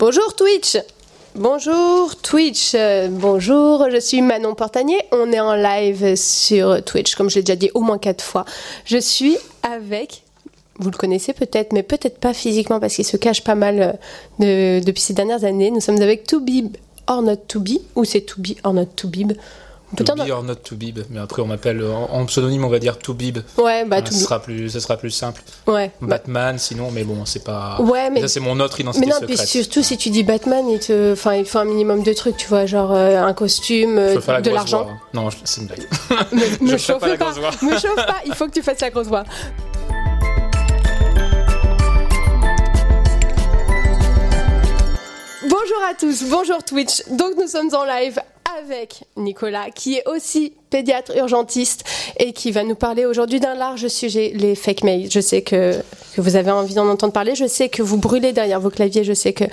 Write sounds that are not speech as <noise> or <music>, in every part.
Bonjour Twitch Bonjour Twitch, bonjour, je suis Manon Portanier, on est en live sur Twitch, comme je l'ai déjà dit au moins quatre fois. Je suis avec, vous le connaissez peut-être, mais peut-être pas physiquement parce qu'il se cache pas mal euh, de- depuis ces dernières années. Nous sommes avec Toubib or not to be, ou c'est to be or not to bib On peut To be or not to bib, mais après on m'appelle en, en pseudonyme on va dire to bib. Ouais, bah Ah, to ce be. sera plus, ce sera plus simple. Ouais. bah- Batman, sinon, mais bon, c'est pas. Ouais, mais- ça c'est mon autre Mais identité non, puis secrète. surtout si tu dis Batman, il, te... enfin, il faut un minimum de trucs, tu vois, genre euh, un costume, euh, la de l'argent. voix. Non, je- c'est une blague. <laughs> Me, Je chauffe pas la pas, grosse voix. me chauffe pas, il faut que tu fasses la grosse voix. Bonjour à tous, bonjour Twitch. Donc nous sommes en live avec Nicolas qui est aussi pédiatre urgentiste et qui va nous parler aujourd'hui d'un large sujet, les fake mails. Je sais que, vous avez envie d'en entendre parler, je sais que vous brûlez derrière vos claviers, je sais que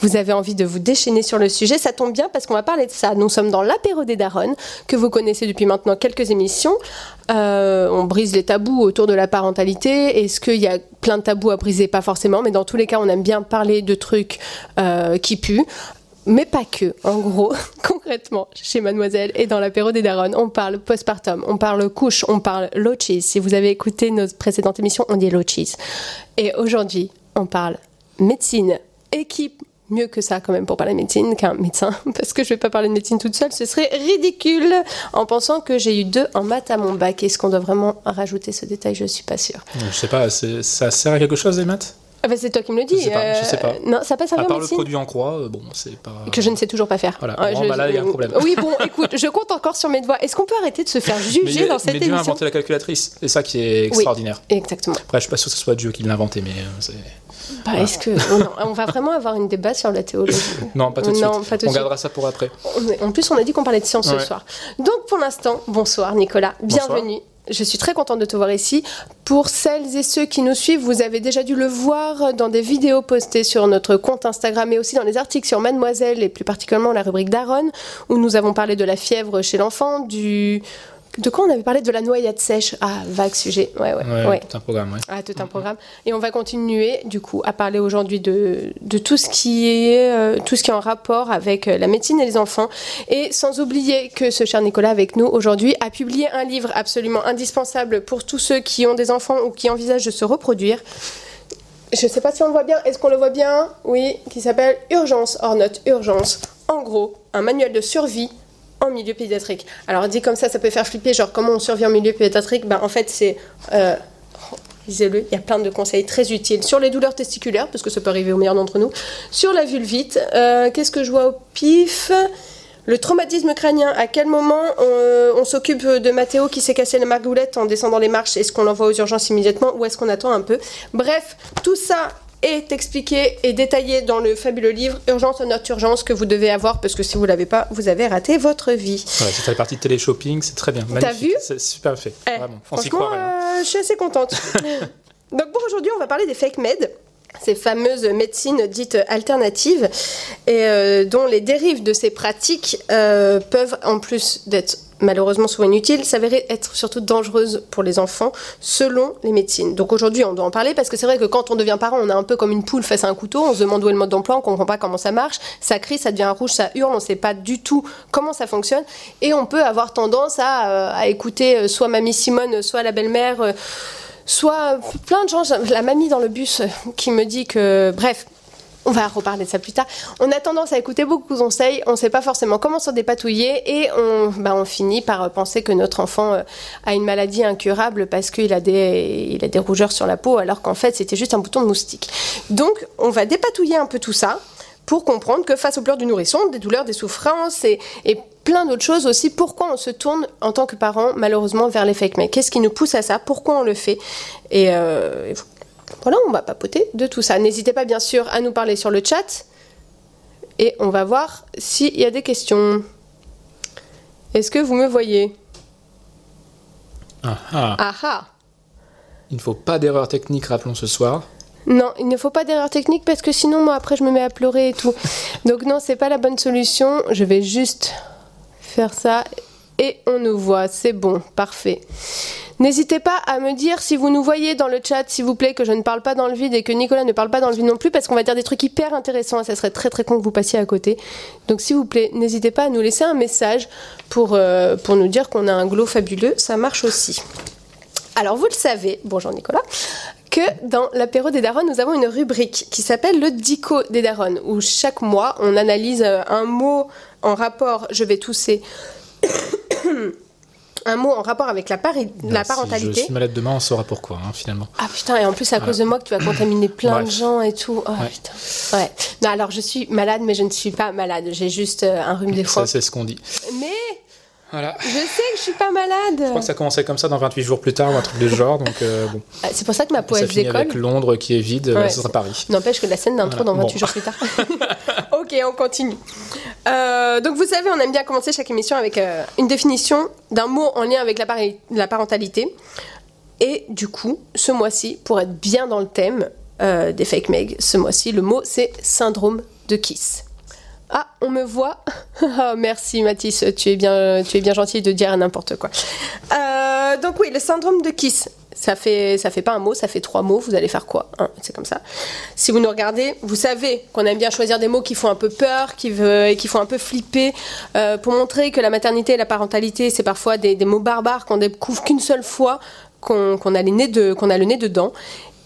vous avez envie de vous déchaîner sur le sujet. Ça tombe bien parce qu'on va parler de ça. Nous sommes dans l'apéro des darons que vous connaissez depuis maintenant quelques émissions. Euh, on brise les tabous autour de la parentalité. Est-ce qu'il y a plein de tabous à briser? Pas forcément, mais dans tous les cas, on aime bien parler de trucs euh, qui puent. Mais pas que. En gros, <laughs> concrètement, chez Mademoiselle et dans l'apéro des darons, on parle postpartum, on parle couche, on parle low cheese. Si vous avez écouté nos précédentes émissions, on dit low cheese. Et aujourd'hui, on parle médecine, équipe. Mieux que ça quand même pour parler médecine qu'un médecin, <laughs> parce que je vais pas parler de médecine toute seule, ce serait ridicule en pensant que j'ai eu deux en maths à mon bac. Est-ce qu'on doit vraiment rajouter ce détail? Je suis pas sûre. Je sais pas, ça sert à quelque chose les maths? Ah bah, c'est toi qui me le dis. Je sais pas, je sais pas. Non, ça passe à À part le médecine produit en croix, euh, bon, c'est pas. que je ne sais toujours pas faire. Voilà. Bon, je- bah là, il y a un problème. Oui, bon, écoute, je compte encore sur mes doigts. Est-ce qu'on peut arrêter de se faire <laughs> Mais, juger dans cette mais Dieu a émission inventé la calculatrice, c'est ça qui est extraordinaire. Exactement. Après, je suis pas sûr que ce soit Dieu qui l'a inventé, mais euh, c'est. Bah, est-ce que oh non, on va vraiment avoir une débat sur la théologie <laughs> Non, pas tout de Non, suite. pas tout on gardera ça pour après. En plus, on a dit qu'on parlait de science ce Ouais. soir. Donc, pour l'instant, bonsoir Nicolas, Bonsoir. Je suis très contente de te voir ici. Pour celles et ceux qui nous suivent, vous avez déjà dû le voir dans des vidéos postées sur notre compte Instagram et aussi dans les articles sur Mademoiselle et plus particulièrement la rubrique Daronne, où nous avons parlé de la fièvre chez l'enfant, du... De quoi on avait parlé De la noyade sèche? Ah, vague sujet. Ouais, ouais, Ouais, ouais. tout un programme, ouais. Ah, tout un programme. Et on va continuer, du coup, à parler aujourd'hui de, de tout, ce qui est, euh, tout ce qui est en rapport avec euh, la médecine et les enfants. Et sans oublier que ce cher Nicolas, avec nous aujourd'hui, a publié un livre absolument indispensable pour tous ceux qui ont des enfants ou qui envisagent de se reproduire. Je sais pas si on le voit bien. Est-ce qu'on le voit bien? Oui, qui s'appelle Urgence, hors note, Urgence. En gros, un manuel de survie en milieu pédiatrique. Alors dit comme ça, ça peut faire flipper, genre comment on survit en milieu pédiatrique? Ben en fait, c'est... euh, Lisez-le, il y a plein de conseils très utiles sur les douleurs testiculaires, parce que ça peut arriver au meilleur d'entre nous, sur la vulvite, euh, qu'est-ce que je vois au pif? Le traumatisme crânien, à quel moment euh, on, s'occupe de Mathéo qui s'est cassé la margoulette en descendant les marches? Est-ce qu'on l'envoie aux urgences immédiatement ou est-ce qu'on attend un peu? Bref, tout ça est expliqué et détaillé dans le fabuleux livre Urgence en notre urgence que vous devez avoir parce que si vous l'avez pas, vous avez raté votre vie. Voilà, c'est la partie télé-shopping, c'est très bien. Magnifique. vu? C'est super fait. Eh, Vraiment. On s'y Franchement, croirait. hein. euh, je suis assez contente. <laughs> Donc pour aujourd'hui, on va parler des fake med, ces fameuses médecines dites alternatives, et euh, dont les dérives de ces pratiques euh, peuvent, en plus d'être malheureusement souvent inutiles, s'avérer être surtout dangereuses pour les enfants selon les médecines. Donc aujourd'hui, on doit en parler parce que c'est vrai que quand on devient parent, on est un peu comme une poule face à un couteau, on se demande où est le mode d'emploi, on comprend pas comment ça marche, ça crie, ça devient rouge, ça hurle, on sait pas du tout comment ça fonctionne, et on peut avoir tendance à, euh, écouter soit mamie Simone, soit la belle-mère, soit euh, plein de gens, la mamie dans le bus euh, qui me dit que, bref, on va reparler de ça plus tard. On a tendance à écouter beaucoup de conseils, on ne sait pas forcément comment s'en dépatouiller et on, bah, on finit par penser que notre enfant euh, a une maladie incurable parce qu'il a, a des rougeurs sur la peau alors qu'en fait c'était juste un bouton de moustique. Donc on va dépatouiller un peu tout ça pour comprendre que face aux pleurs du nourrisson, des douleurs, des souffrances et, et plein d'autres choses aussi, pourquoi on se tourne en tant que parent malheureusement vers les fake mails Qu'est-ce qui nous pousse à ça? Pourquoi on le fait? Et, euh, Voilà, on va papoter de tout ça. N'hésitez pas bien sûr à nous parler sur le chat et on va voir s'il y a des questions. Est-ce que vous me voyez? Ah ah. Ah ah Il ne faut pas d'erreur technique, rappelons ce soir. Non, il ne faut pas d'erreur technique parce que sinon, moi, après, je me mets à pleurer et tout. Donc, non, c'est pas la bonne solution. Je vais juste faire ça et on nous voit. C'est bon, parfait. N'hésitez pas à me dire si vous nous voyez dans le chat, s'il vous plaît, que je ne parle pas dans le vide et que Nicolas ne parle pas dans le vide non plus, parce qu'on va dire des trucs hyper intéressants ça serait très très con que vous passiez à côté. Donc s'il vous plaît, n'hésitez pas à nous laisser un message pour, euh, pour nous dire qu'on a un glow fabuleux, ça marche aussi. Alors vous le savez, bonjour Nicolas, que dans l'apéro des darons, nous avons une rubrique qui s'appelle le dico des darons, où chaque mois on analyse euh, un mot en rapport, je vais tousser, <coughs> un mot en rapport avec la, pari- la parentalité. Si je suis malade demain, on saura pourquoi, hein, finalement. Ah putain, et en plus, à cause de moi, que tu vas contaminer plein de gens et tout. Oh Ouais. putain. Ouais. Non, alors je suis malade, mais je ne suis pas malade. J'ai juste euh, un rhume des fois. Ça, c'est ce qu'on dit. Mais Voilà. je sais que je suis pas malade. Je crois que ça commençait comme ça dans 28 jours plus tard ou un truc de ce genre. Donc, euh, bon. Ah, C'est pour ça que ma peau ça elle se finit avec. Londres qui est vide, Ouais, ça sera c'est- Paris. N'empêche que la scène d'intro Voilà, dans 28 bon. jours plus tard. <laughs> ok, on continue. Euh, donc vous savez, on aime bien commencer chaque émission avec euh, une définition d'un mot en lien avec la, la parentalité. Et du coup, ce mois-ci, pour être bien dans le thème euh, des fake meg, ce mois-ci, le mot c'est syndrome de Kiss. Ah, on me voit. Ah, <laughs> merci Mathis, tu es bien, tu es bien gentil de dire n'importe quoi. Euh, donc oui, le syndrome de Kiss. Ça fait, ça fait pas un mot, ça fait trois mots. Vous allez faire quoi hein, C'est comme ça. Si vous nous regardez, vous savez qu'on aime bien choisir des mots qui font un peu peur, qui, qui font un peu flipper, euh, pour montrer que la maternité et la parentalité, c'est parfois des, mots barbares qu'on découvre qu'une seule fois, qu'on a le nez dedans.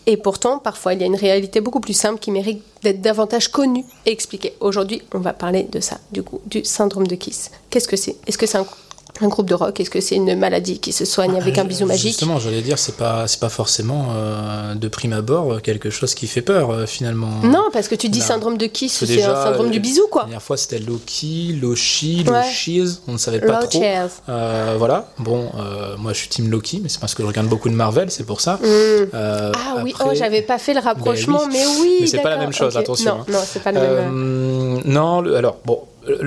Et pourtant, parfois, il y a une réalité beaucoup plus simple qui mérite d'être davantage connue et expliquée. Aujourd'hui, on va parler de ça, du coup, du syndrome de Kiss. Qu'est-ce que c'est? Est-ce que c'est un, un groupe de rock Est-ce que c'est une maladie qui se soigne avec un Euh, bisou magique? Justement, j'allais dire, c'est pas, c'est pas forcément euh, de prime abord quelque chose qui fait peur euh, finalement. Non, parce que tu dis syndrome de Kiss, c'est un syndrome euh, du bisou, La quoi. dernière fois, c'était Loki, Loshi, Ouais. On ne savait pas Low trop. Euh, voilà, bon, euh, moi je suis team Loki, mais c'est parce que je regarde beaucoup de Marvel, c'est pour ça. Mm. Euh, Ah oui, oh, j'avais pas fait le rapprochement, oui. mais oui. Mais c'est pas la même chose, attention, Non, hein. non, c'est pas le même. Euh, non, le- alors bon,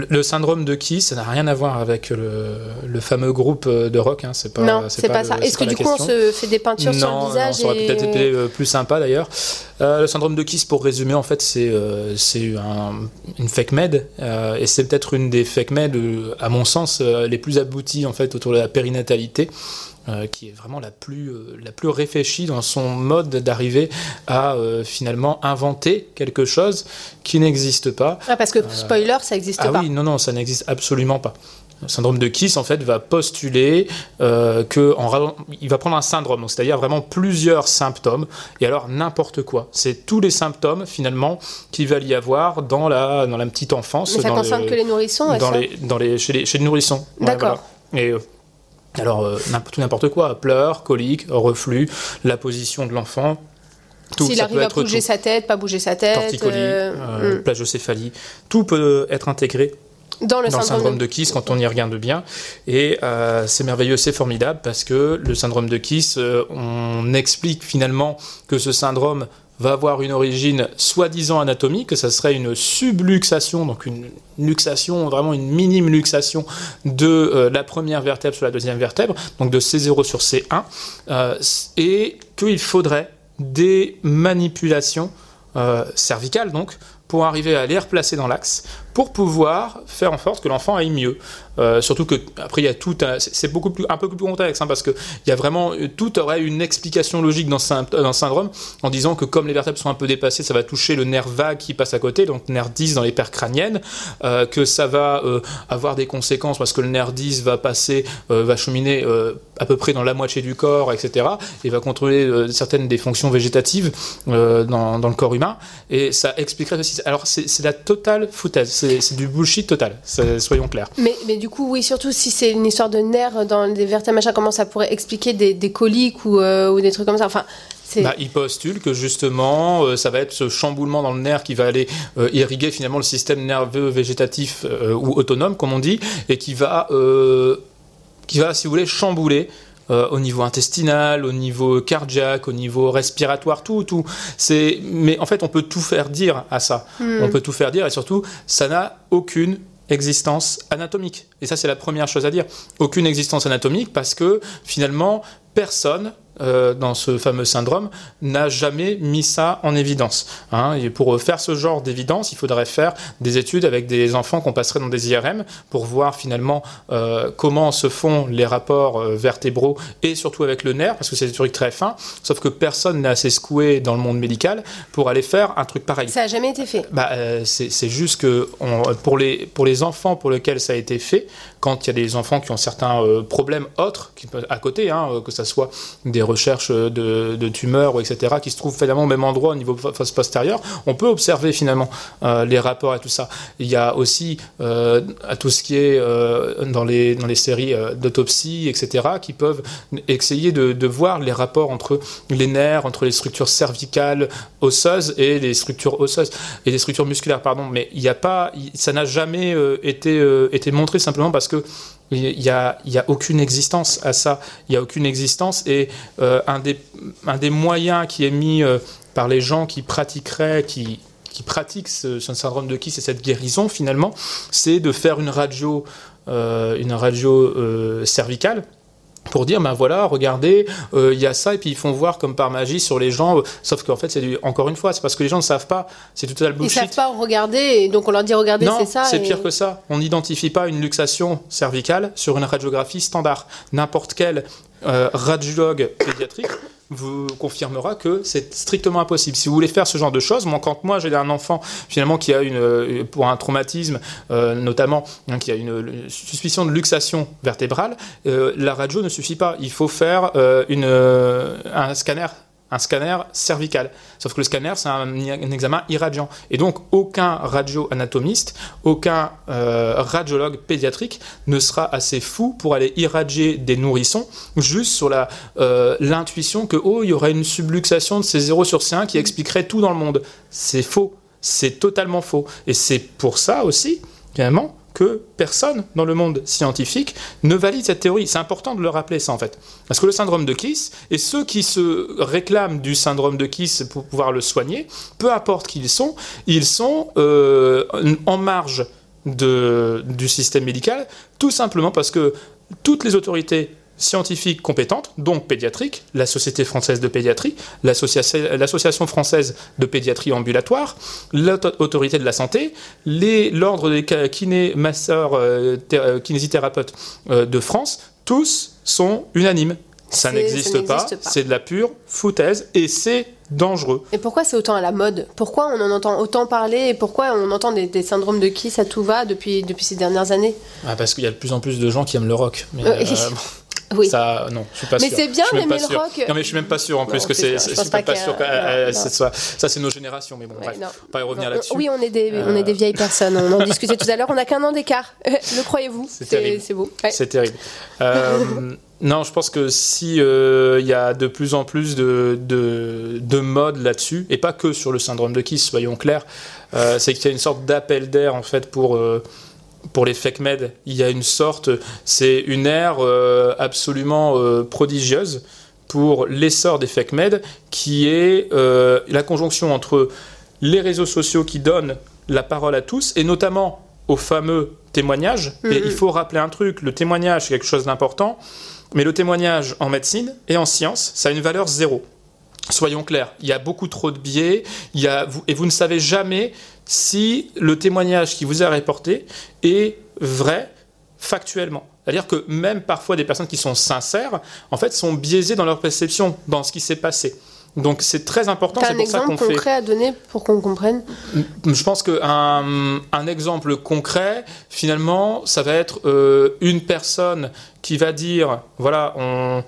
le, syndrome de Kiss, ça n'a rien à voir avec le, le fameux groupe de rock. Hein, c'est pas, non, c'est pas, ça. Est-ce que du coup, on se fait des peintures sur le visage non, ça aurait et... peut-être été euh, plus sympa d'ailleurs. Euh, le syndrome de Kiss, pour résumer, en fait, c'est euh, un- une fake med, euh, et c'est peut-être une des fake med, euh, à mon sens, euh, les plus abouties en fait autour de la périnatalité. Euh, qui est vraiment la plus, euh, la plus réfléchie dans son mode d'arriver à euh, finalement inventer quelque chose qui n'existe pas. Ah, parce que, spoiler, ça n'existe Ah pas. oui, non, non, ça n'existe absolument pas. Le syndrome de Kiss, en fait, va postuler euh, que en, il va prendre un syndrome, c'est-à-dire vraiment plusieurs symptômes, et alors n'importe quoi. C'est tous les symptômes, finalement, qu'il va y avoir dans la, dans la petite enfance. Mais ça dans concerne le- que les nourrissons, dans ça les, dans les, chez, les, chez les nourrissons. Ouais, D'accord. voilà. Et alors, euh, tout n'importe quoi, pleurs, coliques, reflux, la position de l'enfant. Tout, S'il arrive peut à bouger tout. sa tête, pas bouger sa tête. Torticolis, euh, euh, plagiocéphalie, tout peut être intégré. Dans le dans syndrome, syndrome de Kiss quand on y regarde bien. Et euh, c'est merveilleux, c'est formidable parce que le syndrome de Kiss, on explique finalement que ce syndrome va avoir une origine soi-disant anatomique, que ça serait une subluxation, donc une luxation, vraiment une minime luxation de euh, la première vertèbre sur la deuxième vertèbre, donc de C0 sur C1, euh, et qu'il faudrait des manipulations euh, cervicales, donc, pour arriver à les replacer dans l'axe, pour pouvoir faire en sorte que l'enfant aille mieux. Euh, surtout que après il y a tout, c'est beaucoup plus un peu plus complexe hein, parce que il y a vraiment euh, tout aurait une explication logique dans dans ce syndrome en disant que comme les vertèbres sont un peu dépassées, ça va toucher le nerf vague qui passe à côté, donc nerf 10 dans les paires crâniennes, euh, que ça va euh, avoir des conséquences parce que le nerf 10 va passer, euh, va cheminer euh, à peu près dans la moitié du corps, etc. et va contrôler euh, certaines des fonctions végétatives euh, dans, dans le corps humain et ça expliquerait aussi. Alors c'est la totale foutaise, c'est du bullshit total, soyons clairs. Mais, mais du coup, oui, surtout si c'est une histoire de nerfs dans les vertèbres, machin, comment ça pourrait expliquer des, des coliques ou, euh, ou des trucs comme ça? Enfin. Bah, il postule que justement, euh, ça va être ce chamboulement dans le nerf qui va aller euh, irriguer finalement le système nerveux végétatif euh, ou autonome, comme on dit, et qui va, qui va, si vous voulez, chambouler euh, au niveau intestinal, au niveau cardiaque, au niveau respiratoire, tout, tout. C'est, mais en fait, on peut tout faire dire à ça. Hmm. On peut tout faire dire et surtout, ça n'a aucune existence anatomique. Et ça, c'est la première chose à dire. Aucune existence anatomique parce que finalement, personne euh, dans ce fameux syndrome n'a jamais mis ça en évidence. Hein. Et pour faire ce genre d'évidence, il faudrait faire des études avec des enfants qu'on passerait dans des IRM pour voir finalement euh, comment se font les rapports euh, vertébraux et surtout avec le nerf, parce que c'est des trucs très fins, sauf que personne n'est assez secoué dans le monde médical pour aller faire un truc pareil. Ça n'a jamais été fait. Bah, c'est juste que on- pour, les, pour les enfants pour lesquels ça a été fait, quand il y a des enfants qui ont certains problèmes autres qui à côté, hein, que ce soit des recherches de, tumeurs, etc., qui se trouvent finalement au même endroit au niveau postérieur, on peut observer finalement euh, les rapports et tout ça. Il y a aussi euh, à tout ce qui est euh, dans, les, dans les séries d'autopsie, etc., qui peuvent essayer de, de voir les rapports entre les nerfs, entre les structures cervicales, osseuses et les structures osseuses et les structures musculaires, pardon. Mais il n'y a pas, ça n'a jamais été, été montré simplement parce que il n'y a, aucune existence à ça. Il n'y a aucune existence et euh, un, des, moyens qui est mis euh, par les gens qui pratiqueraient, qui, qui pratiquent ce, syndrome de Kiss et cette guérison finalement, c'est de faire une radio, euh, une radio cervicale pour dire ben voilà regardez euh, il y a ça et puis ils font voir comme par magie sur les gens euh, sauf qu'en fait c'est du- encore une fois c'est parce que les gens ne savent pas c'est total Ils bullshit savent pas regarder, et donc on leur dit regardez, c'est ça. c'est et- pire que ça. On n'identifie pas une luxation cervicale sur une radiographie standard. N'importe quel euh, radiologue pédiatrique vous confirmera que c'est strictement impossible. Si vous voulez faire ce genre de choses, moi, quand moi j'ai un enfant finalement qui a une euh, pour un traumatisme euh, notamment hein, qui a une, une suspicion de luxation vertébrale, euh, la radio ne suffit pas. Il faut faire une, un scanner un scanner cervical. Sauf que le scanner, c'est un, examen irradiant. Et donc, aucun radio-anatomiste, aucun euh, radiologue pédiatrique ne sera assez fou pour aller irradier des nourrissons juste sur euh, l'intuition que, oh, il y aurait une subluxation de ces 0 sur C1 qui expliquerait tout dans le monde. C'est faux. C'est totalement faux. Et c'est pour ça aussi, finalement, que personne dans le monde scientifique ne valide cette théorie. C'est important de le rappeler, ça, en fait. Parce que le syndrome de Kiss, et ceux qui se réclament du syndrome de Kiss pour pouvoir le soigner, peu importe qui ils sont, ils sont euh, en marge du système médical, tout simplement parce que toutes les autorités scientifiques compétentes, donc pédiatriques, la Société française de pédiatrie, l'Associa- l'Association française de pédiatrie ambulatoire, l'autorité de la santé, les- l'ordre des ca- kiné, masseurs, euh, euh, kinésithérapeutes euh, de France, tous sont unanimes. Ça n'existe pas, c'est de la pure foutaise et c'est dangereux. Et pourquoi c'est autant à la mode? Pourquoi on en entend autant parler et pourquoi on entend des, des syndromes de qui? Ça tout va depuis, depuis ces dernières années? Ah, parce qu'il y a de plus en plus de gens qui aiment le rock. Mais, Oui. euh, <laughs> Oui. Ça, non, je suis pas Mais sûr. c'est bien Je suis même d'aimer pas le sûr. rock. Non, mais je suis même pas sûr en plus Non, que c'est. Je suis pas sûr que non, euh, soit- Ça, c'est nos générations, mais bon, Ouais, bref. non. On va pas y revenir là-dessus. Oui, on est, des, on est des vieilles personnes. On en discutait tout à l'heure. On n'a qu'un an d'écart. <laughs> Le croyez-vous? C'est terrible. C'est beau. Ouais. C'est terrible. Euh, <laughs> non, je pense que si euh, il y a de plus en plus de, de, de modes là-dessus, et pas que sur le syndrome de Kiss, soyons clairs, euh, c'est qu'il y a une sorte d'appel d'air en fait pour. euh, pour les fake med, il y a une sorte, c'est une ère euh, absolument euh, prodigieuse pour l'essor des fake med, qui est euh, la conjonction entre les réseaux sociaux qui donnent la parole à tous, et notamment aux fameux témoignages. Et Mhm. il faut rappeler un truc, le témoignage, c'est quelque chose d'important, mais le témoignage en médecine et en science, ça a une valeur zéro. Soyons clairs, il y a beaucoup trop de biais, il y a, vous- et vous ne savez jamais si le témoignage qui vous est rapporté est vrai factuellement. C'est-à-dire que même parfois des personnes qui sont sincères, en fait, sont biaisées dans leur perception, dans ce qui s'est passé. Donc c'est très important, c'est un pour ça exemple qu'on fait... concret à donner pour qu'on comprenne? Je pense qu'un un exemple concret, finalement, ça va être euh, une personne qui va dire, voilà, on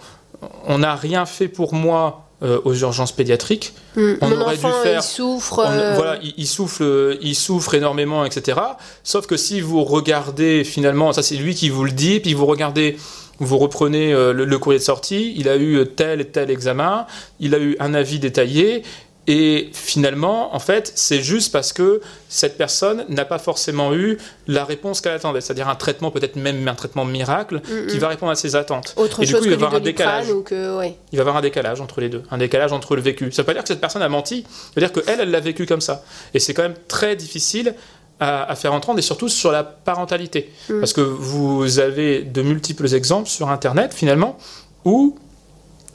on n'a rien fait pour moi euh, aux urgences pédiatriques. Hmm, On Mon aurait dû faire- il souffre. On- euh, voilà, il, il souffle, il souffre énormément, etc. Sauf que si vous regardez finalement, ça c'est lui qui vous le dit, puis vous regardez, vous reprenez euh, le, le courrier de sortie, il a eu tel et tel examen, il a eu un avis détaillé, et finalement, en fait, c'est juste parce que cette personne n'a pas forcément eu la réponse qu'elle attendait, c'est-à-dire un traitement, peut-être même un traitement miracle, qui va répondre à ses attentes. Autre et du chose coup, il va y avoir un décalage. Doliprane ou que, ouais. Il va y avoir un décalage entre les deux, un décalage entre le vécu. Ça veut pas dire que cette personne a menti, ça veut dire qu'elle, elle l'a vécu comme ça. Et c'est quand même très difficile à, faire entendre, et surtout sur la parentalité. Mm. Parce que vous avez de multiples exemples sur Internet, finalement, où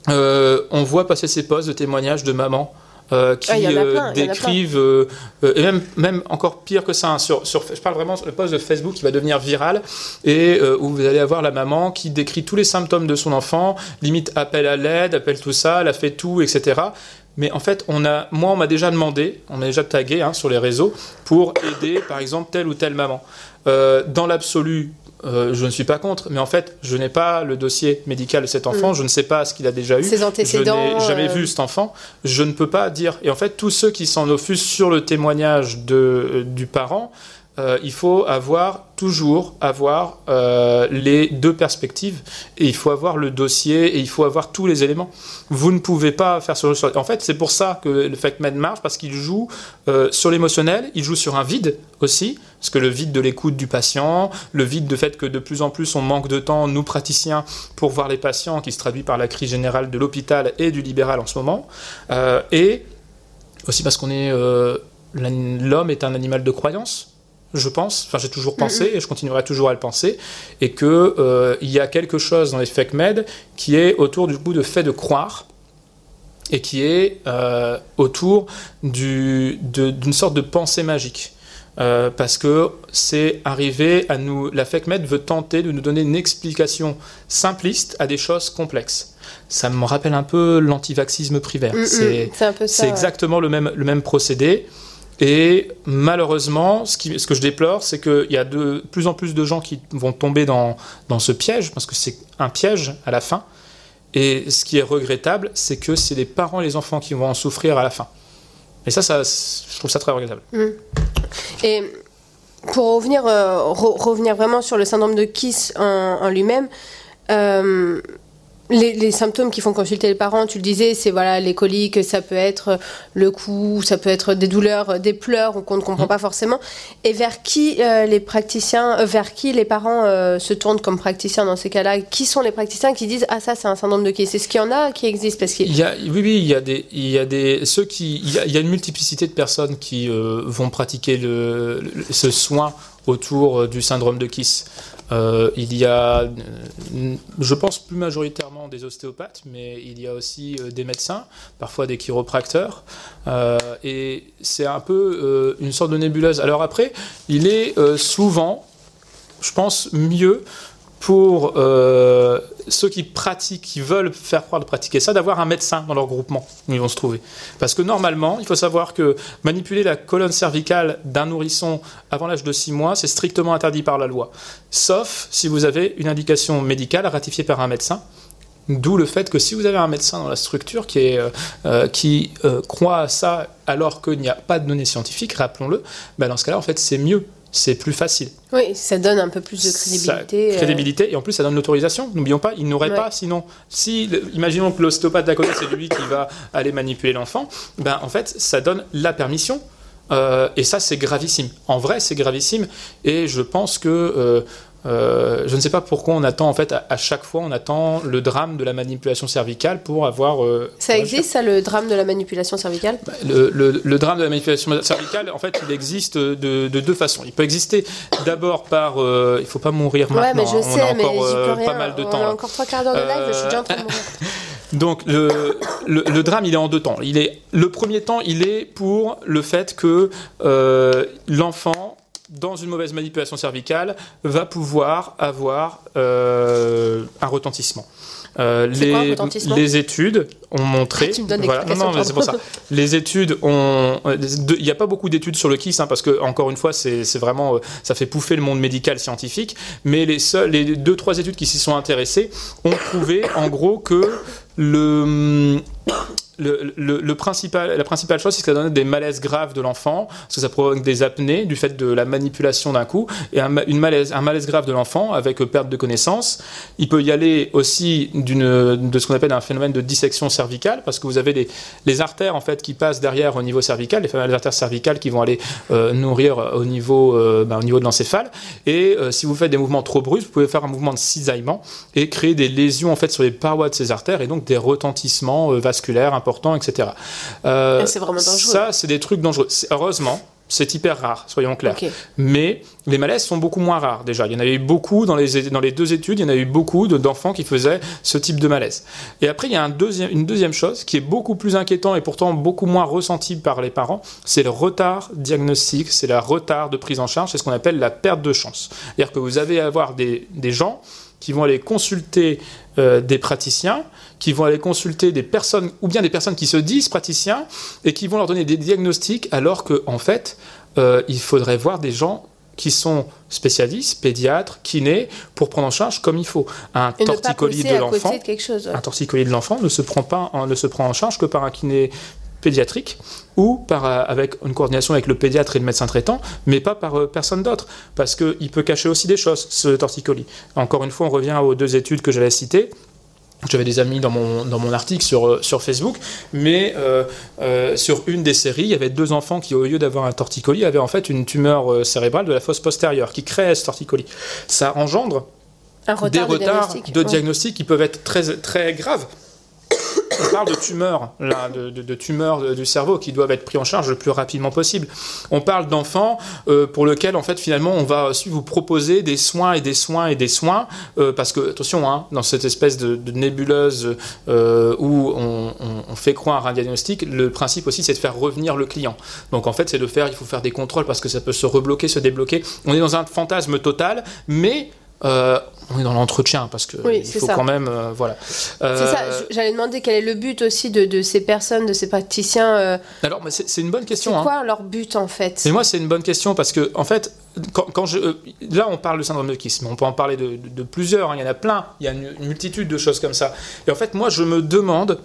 euh, on voit passer ces posts de témoignages de mamans. Euh, qui Ah, a euh, plein, décrivent, euh, et même, même encore pire que ça, hein, sur, sur, je parle vraiment sur le post de Facebook qui va devenir viral, et où vous allez avoir la maman qui décrit tous les symptômes de son enfant, limite appel à l'aide, appelle tout ça, elle a fait tout, etc. Mais en fait, on a, moi, on m'a déjà demandé, on m'a déjà tagué hein, sur les réseaux pour aider, par exemple, telle ou telle maman. Euh, dans l'absolu, euh, je ne suis pas contre, mais en fait, je n'ai pas le dossier médical de cet enfant, je ne sais pas ce qu'il a déjà eu. Ses antécédents, Je n'ai jamais euh, vu cet enfant. Je ne peux pas dire. Et en fait, tous ceux qui s'en offusent sur le témoignage de, euh, du parent, euh, il faut avoir toujours avoir euh, les deux perspectives et il faut avoir le dossier et il faut avoir tous les éléments. Vous ne pouvez pas faire sur. En fait, c'est pour ça que le FactMed marche parce qu'il joue euh, sur l'émotionnel, il joue sur un vide aussi, parce que le vide de l'écoute du patient, le vide de fait que de plus en plus on manque de temps, nous praticiens, pour voir les patients, qui se traduit par la crise générale de l'hôpital et du libéral en ce moment, et aussi parce qu'on est l'homme est un animal de croyance. Je pense, enfin j'ai toujours pensé et je continuerai toujours à le penser, et que euh, il y a quelque chose dans les fake med qui est autour du coup de fait de croire et qui est euh, autour du- d'une sorte de pensée magique. Euh, parce que c'est arrivé à nous. La FECMED veut tenter de nous donner une explication simpliste à des choses complexes. Ça me rappelle un peu l'antivaxisme mm, C'est c'est un peu ça. c'est ouais. exactement le même, le même procédé. Et malheureusement, ce, que je déplore, c'est qu'il y a de plus en plus de gens qui vont tomber dans, dans ce piège, parce que c'est un piège à la fin. Et ce qui est regrettable, c'est que c'est les parents et les enfants qui vont en souffrir à la fin. Et ça, je trouve ça très regrettable. Et pour revenir, euh, re- revenir vraiment sur le syndrome de Kiss en, en lui-même, euh, les, les symptômes qui font consulter les parents, tu le disais, c'est voilà les coliques, ça peut être le cou, ça peut être des douleurs, des pleurs qu'on ne comprend pas forcément. Et vers qui euh, les praticiens, euh, vers qui les parents euh, se tournent comme praticiens dans ces cas-là? Qui sont les praticiens qui disent ah ça c'est un syndrome de Kiss Est-ce qu'il y en a qui existent? Parce qu'il Il y a, oui, oui, il y a des, il y a des, ceux qui, il y a, il y a une multiplicité de personnes qui euh, vont pratiquer le, le- ce soin autour du syndrome de Kiss. Euh, il y a, euh, je pense plus majoritairement des ostéopathes, mais il y a aussi euh, des médecins, parfois des chiropracteurs, et c'est un peu une sorte de nébuleuse. Alors après, il est souvent, je pense, mieux pour ceux qui pratiquent, qui veulent faire croire de pratiquer ça, d'avoir un médecin dans leur groupement où ils vont se trouver. Parce que normalement, il faut savoir que manipuler la colonne cervicale d'un nourrisson avant l'âge de 6 mois, c'est strictement interdit par la loi. Sauf si vous avez une indication médicale ratifiée par un médecin. D'où le fait que si vous avez un médecin dans la structure qui, euh, euh, euh, croit à ça alors qu'il n'y a pas de données scientifiques, rappelons-le, ben dans ce cas-là, en fait, c'est mieux, c'est plus facile. Oui, ça donne un peu plus de crédibilité. Ça- euh, crédibilité, et en plus ça donne l'autorisation. N'oublions pas, il n'aurait Ouais. pas sinon. Si, imaginons que l'ostéopathe d'à côté, c'est lui qui va aller manipuler l'enfant, ben en fait, ça donne la permission. Euh, et ça, c'est gravissime. En vrai, c'est gravissime. Et je pense que. euh, euh, je ne sais pas pourquoi on attend, en fait, à, à chaque fois, on attend le drame de la manipulation cervicale pour avoir. euh, Ça ouais, existe, ça, le drame de la manipulation cervicale? Le, le- le drame de la manipulation cervicale, en fait, il existe de, de deux façons. Il peut exister d'abord par. euh, il faut pas mourir maintenant. Ouais, mais je hein. sais, on a mais encore rien. pas mal de On temps. a là. encore trois quarts d'heure de live, je suis déjà en train de mourir. Donc le, le, le drame, il est en deux temps. Il est, le premier temps, il est pour le fait que euh, l'enfant, dans une mauvaise manipulation cervicale, va pouvoir avoir euh, un retentissement. Euh, quoi, les, retentissement? les études ont montré. Ah, tu me donnes voilà, non, non, mais c'est pour ça. <laughs> Les études ont. Il n'y a pas beaucoup d'études sur le KISS, hein, parce que, encore une fois, c'est vraiment. euh, Ça fait pouffer le monde médical scientifique. Mais les, seuls, les deux, trois études qui s'y sont intéressées ont prouvé, en gros, que le. La principale chose, c'est que ça donne des malaises graves de l'enfant, parce que ça provoque des apnées du fait de la manipulation d'un coup, et un, une malaise, un grave de l'enfant avec perte de connaissance. Il peut y aller aussi de ce qu'on appelle un phénomène de dissection cervicale, parce que vous avez les, les artères en fait qui passent derrière au niveau cervical, les fameuses artères cervicales qui vont aller euh, nourrir au niveau, euh, bah, au niveau de l'encéphale. Et euh, si vous faites des mouvements trop brusques, vous pouvez faire un mouvement de cisaillement et créer des lésions en fait sur les parois de ces artères et donc des retentissements vasculaires important, etc. Euh, c'est vraiment dangereux. Ça, c'est des trucs dangereux. Heureusement, c'est hyper rare, soyons clairs. Mais les malaises sont beaucoup moins rares déjà. Il y en a eu beaucoup dans les, dans les deux études, il y en a eu beaucoup d'enfants qui faisaient ce type de malaise. Et après, il y a un une deuxième chose qui est beaucoup plus inquiétant et pourtant beaucoup moins ressenti par les parents, c'est le retard diagnostique, c'est le retard de prise en charge, c'est ce qu'on appelle la perte de chance. C'est-à-dire que vous allez avoir des, des gens qui vont aller consulter euh, des praticiens, qui vont aller consulter des personnes, ou bien des personnes qui se disent praticiens, et qui vont leur donner des diagnostics, alors qu'en en fait, euh, il faudrait voir des gens qui sont spécialistes, pédiatres, kinés, pour prendre en charge comme il faut. Un torticolis de l'enfant, un torticolis de l'enfant ne se prend pas, ne se prend en charge que par un kiné pédiatrique ou par, euh, avec une coordination avec le pédiatre et le médecin traitant, mais pas par euh, personne d'autre, parce qu'il peut cacher aussi des choses, ce torticolis. Encore une fois, on revient aux deux études que j'avais citées. J'avais des amis dans mon, dans mon article sur, euh, sur Facebook, mais sur une des séries, il y avait deux enfants qui, au lieu d'avoir un torticolis, avaient en fait une tumeur cérébrale de la fosse postérieure qui crée ce torticolis. Ça engendre des retards de diagnostic, qui peuvent être très, très graves on parle de tumeurs, de, tumeurs du cerveau qui doivent être pris en charge le plus rapidement possible. On parle d'enfants euh, pour lesquels, en fait, finalement, on va vous proposer des soins et des soins et des soins, euh, parce que, attention, hein, dans cette espèce de, nébuleuse euh, où on, fait croire un diagnostic, le principe aussi, c'est de faire revenir le client. Donc, en fait, c'est de faire, il faut faire des contrôles parce que ça peut se rebloquer, se débloquer. On est dans un fantasme total, mais euh, on est dans l'entretien parce que il faut quand même euh, voilà. c'est ça. Euh, j'allais demander quel est le but aussi de, ces personnes, de ces praticiens. Alors, c'est une bonne question. C'est hein. quoi leur but en fait? Mais moi, c'est une bonne question parce que en fait, quand, je, là, on parle de syndrome de Kiss, mais on peut en parler de, plusieurs. Hein. Il y en a plein. Il y a une, multitude de choses comme ça. Et en fait, moi, je me demande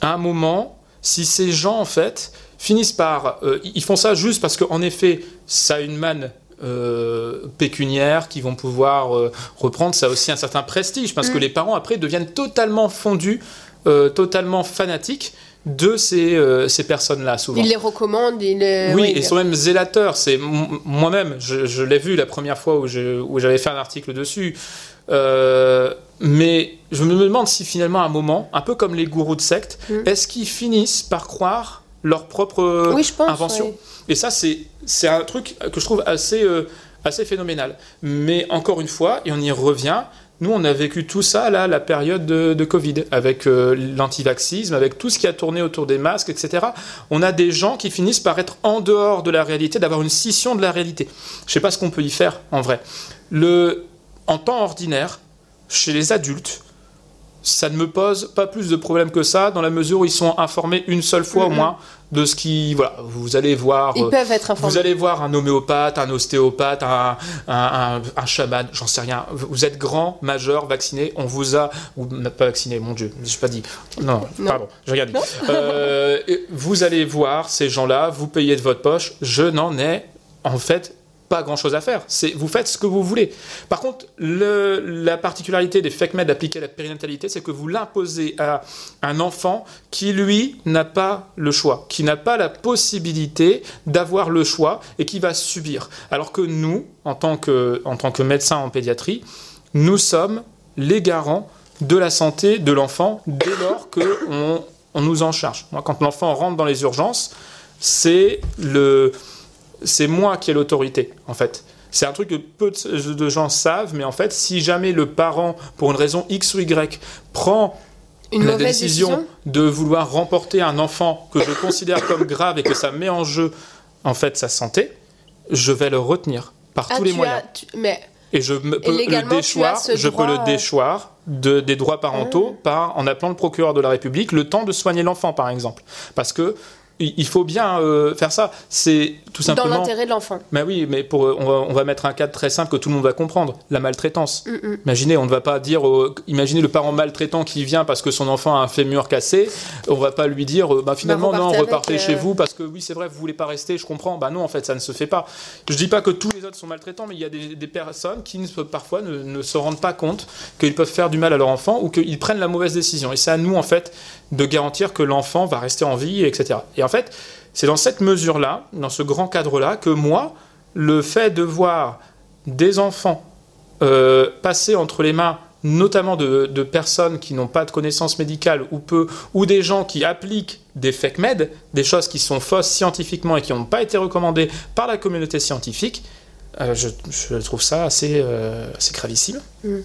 à un moment si ces gens en fait finissent par, ils font ça juste parce qu'en effet, ça a une manne euh, pécuniaires qui vont pouvoir euh, reprendre. Ça a aussi un certain prestige parce que mm. les parents après deviennent totalement fondus, euh, totalement fanatiques de ces, ces personnes-là souvent. Ils les recommandent. Ils Oui, ils sont même zélateurs. C'est moi-même, je, l'ai vu la première fois où j'avais fait un article dessus. mais je me demande si finalement à un moment, un peu comme les gourous de secte, mm. est-ce qu'ils finissent par croire leur propre oui, je pense, invention et ça, c'est un truc que je trouve assez, euh, assez phénoménal. Mais encore une fois, et on y revient, nous, on a vécu tout ça, là, la période de, Covid, avec euh, l'antivaxisme, avec tout ce qui a tourné autour des masques, etc. On a des gens qui finissent par être en dehors de la réalité, d'avoir une scission de la réalité. Je ne sais pas ce qu'on peut y faire, en vrai. Le, en temps ordinaire, chez les adultes, ça ne me pose pas plus de problèmes que ça, dans la mesure où ils sont informés une seule fois au moins de ce qui voilà vous allez voir ils peuvent être informés. vous allez voir un homéopathe un ostéopathe un, un, un, chaman j'en sais rien. Vous êtes grand majeur vacciné on vous a ou pas vacciné mon dieu je pas dit. Non, pardon j'ai rien dit. Euh, vous allez voir ces gens là vous payez de votre poche je n'en ai en fait pas grand chose à faire. C'est vous faites ce que vous voulez. Par contre, la particularité des fake med appliqués à la périnatalité, c'est que vous l'imposez à un enfant qui lui n'a pas le choix, qui n'a pas la possibilité d'avoir le choix et qui va subir. Alors que nous, en tant que, en en pédiatrie, nous sommes les garants de la santé de l'enfant dès lors que on, nous en charge. Quand l'enfant rentre dans les urgences, c'est le c'est moi qui ai l'autorité, en fait. C'est un truc que peu de gens savent, mais en fait, si jamais le parent, pour une raison X ou Y, prend une la décision, de vouloir remporter un enfant que je considère comme grave et que ça met en jeu, en fait, sa santé, je vais le retenir par ah, tous les moyens. mais... Et je peux le déchoir, je peux le déchoir de, des droits parentaux ah. par, en appelant le procureur de la République le temps de soigner l'enfant, par exemple. Parce que il faut bien euh, faire ça. C'est tout simplement. Dans l'intérêt de l'enfant. Mais oui, mais pour, on, va, on va mettre un cadre très simple que tout le monde va comprendre la maltraitance. Mm, mm. Imaginez, on ne va pas dire. euh, imaginez le parent maltraitant qui vient parce que son enfant a un fémur cassé. On va pas lui dire euh, bah, finalement, non, repartez chez vous parce que oui, c'est vrai, vous voulez pas rester, je comprends. Bah non, en fait, ça ne se fait pas. Je dis pas que tous les autres sont maltraitants, mais il y a des, des personnes qui ne, parfois ne, ne se rendent pas compte qu'ils peuvent faire du mal à leur enfant ou qu'ils prennent la mauvaise décision. Et c'est à nous, en fait, de garantir que l'enfant va rester en vie, etc. Et en fait, c'est dans cette mesure-là, dans ce grand cadre-là, que moi, le fait de voir des enfants euh, passer entre les mains notamment de, de personnes qui n'ont pas de connaissances médicales ou peu, ou des gens qui appliquent des fake med, des choses qui sont fausses scientifiquement et qui n'ont pas été recommandées par la communauté scientifique, euh, je, je trouve ça assez, euh, assez gravissime. Mm.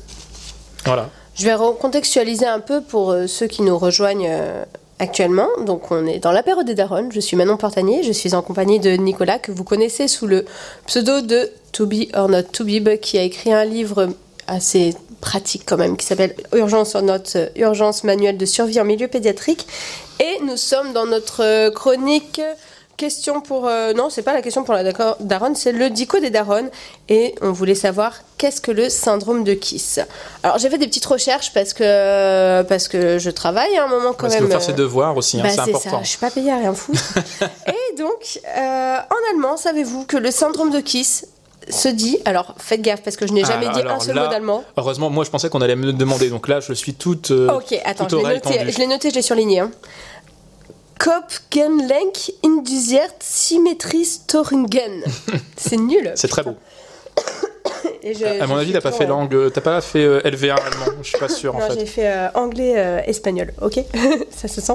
Voilà. Je vais recontextualiser un peu pour ceux qui nous rejoignent actuellement. Donc, on est dans l'apéro des Daronnes. Je suis Manon Portanier. Je suis en compagnie de Nicolas, que vous connaissez sous le pseudo de To Be or Not To Be, qui a écrit un livre assez pratique quand même, qui s'appelle Urgence or Not euh, Urgence manuel de survie en milieu pédiatrique. Et nous sommes dans notre euh, chronique question pour euh, non c'est pas la question pour la daronne c'est le dico des daronnes et on voulait savoir qu'est-ce que le syndrome de Kiss alors j'ai fait des petites recherches parce que parce que je travaille à un moment quand Parce qu'il même faut faire ses euh, devoirs aussi, hein, bah, c'est c'est important. ça, je suis pas payée à rien foutre. <laughs> et donc, euh, en allemand, savez-vous que le syndrome de Kiss se dit, alors faites gaffe parce que je n'ai jamais Ah, dit alors un seul là, mot d'allemand. Heureusement, moi je pensais qu'on allait me demander, donc là je suis toute. euh, Ok, attends, toute je l'ai oreille noté, tendue. je l'ai noté, je l'ai surligné. Hein. Kopfgenlenk induziert Symmetrie-Storingen. <laughs> C'est nul. C'est très beau. <coughs> Et je- À mon avis, t'as pas fait euh, langue, t'as pas fait euh, LV1 allemand. Je suis pas sûr en Non, fait. j'ai fait euh, anglais-espagnol, ok? <laughs> Ça se sent.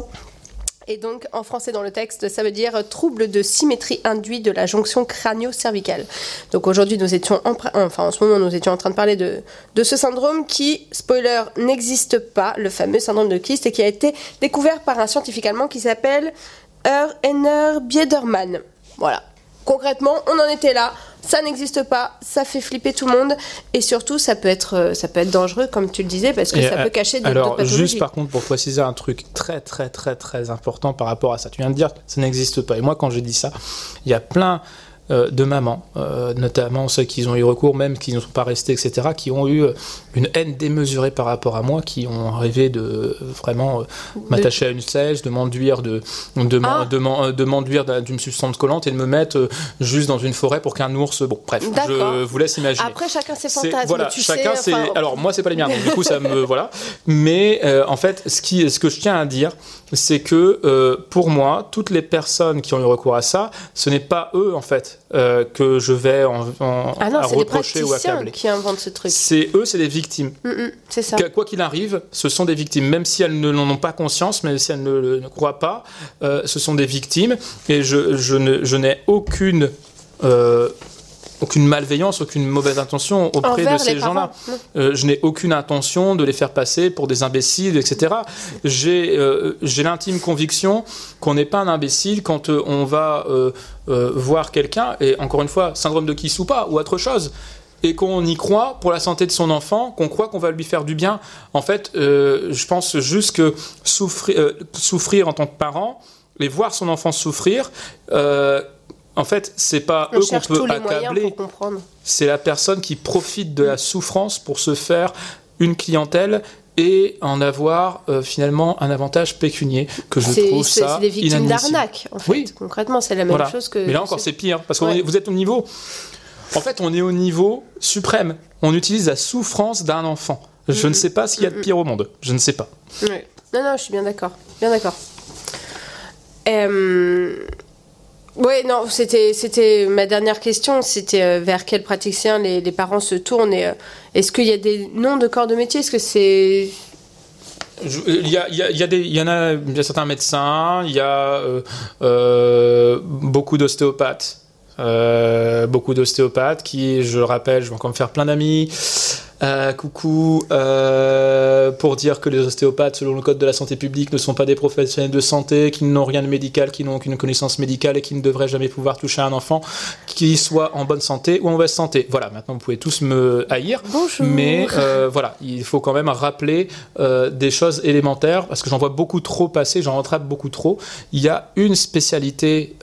Et donc, en français, dans le texte, ça veut dire trouble de symétrie induit de la jonction crânio-cervicale. Donc aujourd'hui, nous étions, en, train de parler de, ce syndrome qui, spoiler, n'existe pas, le fameux syndrome de Kyste, et qui a été découvert par un scientifique allemand qui s'appelle Henner Biedermann. Voilà. Concrètement, on en était là. Ça n'existe pas, ça fait flipper tout le monde et surtout ça peut être euh, ça peut être dangereux comme tu le disais parce que Et, ça euh, peut cacher d'autres Alors, juste par contre, pour préciser un truc très, très, très, très important par rapport à ça, tu viens de dire ça n'existe pas. Et moi, quand j'ai dit ça, il y a plein euh, de mamans, notamment ceux qui ont eu recours, même qui ne sont pas restés, etc., qui ont eu une haine démesurée par rapport à moi, qui ont rêvé de vraiment euh, m'attacher à une sèche, de m'enduire de, de, Ah. de euh, m'enduire d'une substance collante et de me mettre euh, juste dans une forêt pour qu'un ours. Bon, bref, je vous laisse imaginer. Après chacun ses fantasmes, voilà, tu chacun sais. enfin, Alors moi c'est pas les miens, donc du coup ça <laughs> me voilà. Mais euh, en fait, ce qui, ce que je tiens à dire, c'est que euh, pour moi, toutes les personnes qui ont eu recours à ça, ce n'est pas eux en fait euh, que je vais en, en- ah non, à des reprocher ou accabler. C'est eux, c'est des victimes. Mm, mm, c'est ça. Quoi qu'il arrive, ce sont des victimes, même si elles ne n'en ont pas conscience, même si elles ne le ne croient pas, euh, ce sont des victimes. Et je, n'ai aucune, euh, aucune malveillance, aucune mauvaise intention auprès Envers de ces gens-là. Euh, je n'ai aucune intention de les faire passer pour des imbéciles, etc. J'ai euh, l'intime conviction qu'on n'est pas un imbécile quand euh, on va voir quelqu'un, et encore une fois, syndrome de Kiss ou pas, ou autre chose, et qu'on y croit pour la santé de son enfant, qu'on croit qu'on va lui faire du bien. En fait, euh, je pense juste que souffrir, euh, souffrir en tant que parent, et voir son enfant souffrir, euh, en fait, c'est pas On eux qu'on peut les accabler c'est la personne qui profite de la souffrance pour se faire une clientèle et en avoir euh, finalement un avantage pécunier que je C'est trouve ça c'est des victimes d'arnaque, en fait. Oui. Concrètement, c'est la même Voilà. chose que. Mais là encore c'est pire parce que Ouais. vous êtes au niveau en fait on est au niveau suprême. On utilise la souffrance d'un enfant. Je ne sais pas ce qu'il y a de pire au monde. Je ne sais pas. Ouais. Non, non, je suis bien d'accord. Bien d'accord. Euh... Ouais, non, c'était, c'était ma dernière question. C'était euh, vers quel praticien les, les parents se tournent et, euh, Est-ce qu'il y a des noms de corps de métier? Est-ce que c'est. Je- Il y, a, il y, a, il y, a des- il y en a, il y a certains médecins, il y a euh, euh, beaucoup d'ostéopathes. Euh, beaucoup d'ostéopathes qui, je le rappelle, je vais encore me faire plein d'amis, Euh, coucou, euh, pour dire que les ostéopathes, selon le code de la santé publique, ne sont pas des professionnels de santé, qui n'ont rien de médical, qui n'ont aucune connaissance médicale et qui ne devraient jamais pouvoir toucher un enfant qui soit en bonne santé ou en mauvaise santé. Voilà, maintenant vous pouvez tous me haïr. Bonjour. Mais euh, voilà, il faut quand même rappeler des choses élémentaires parce que j'en vois beaucoup trop passer, j'en rattrape beaucoup trop. Il y a une spécialité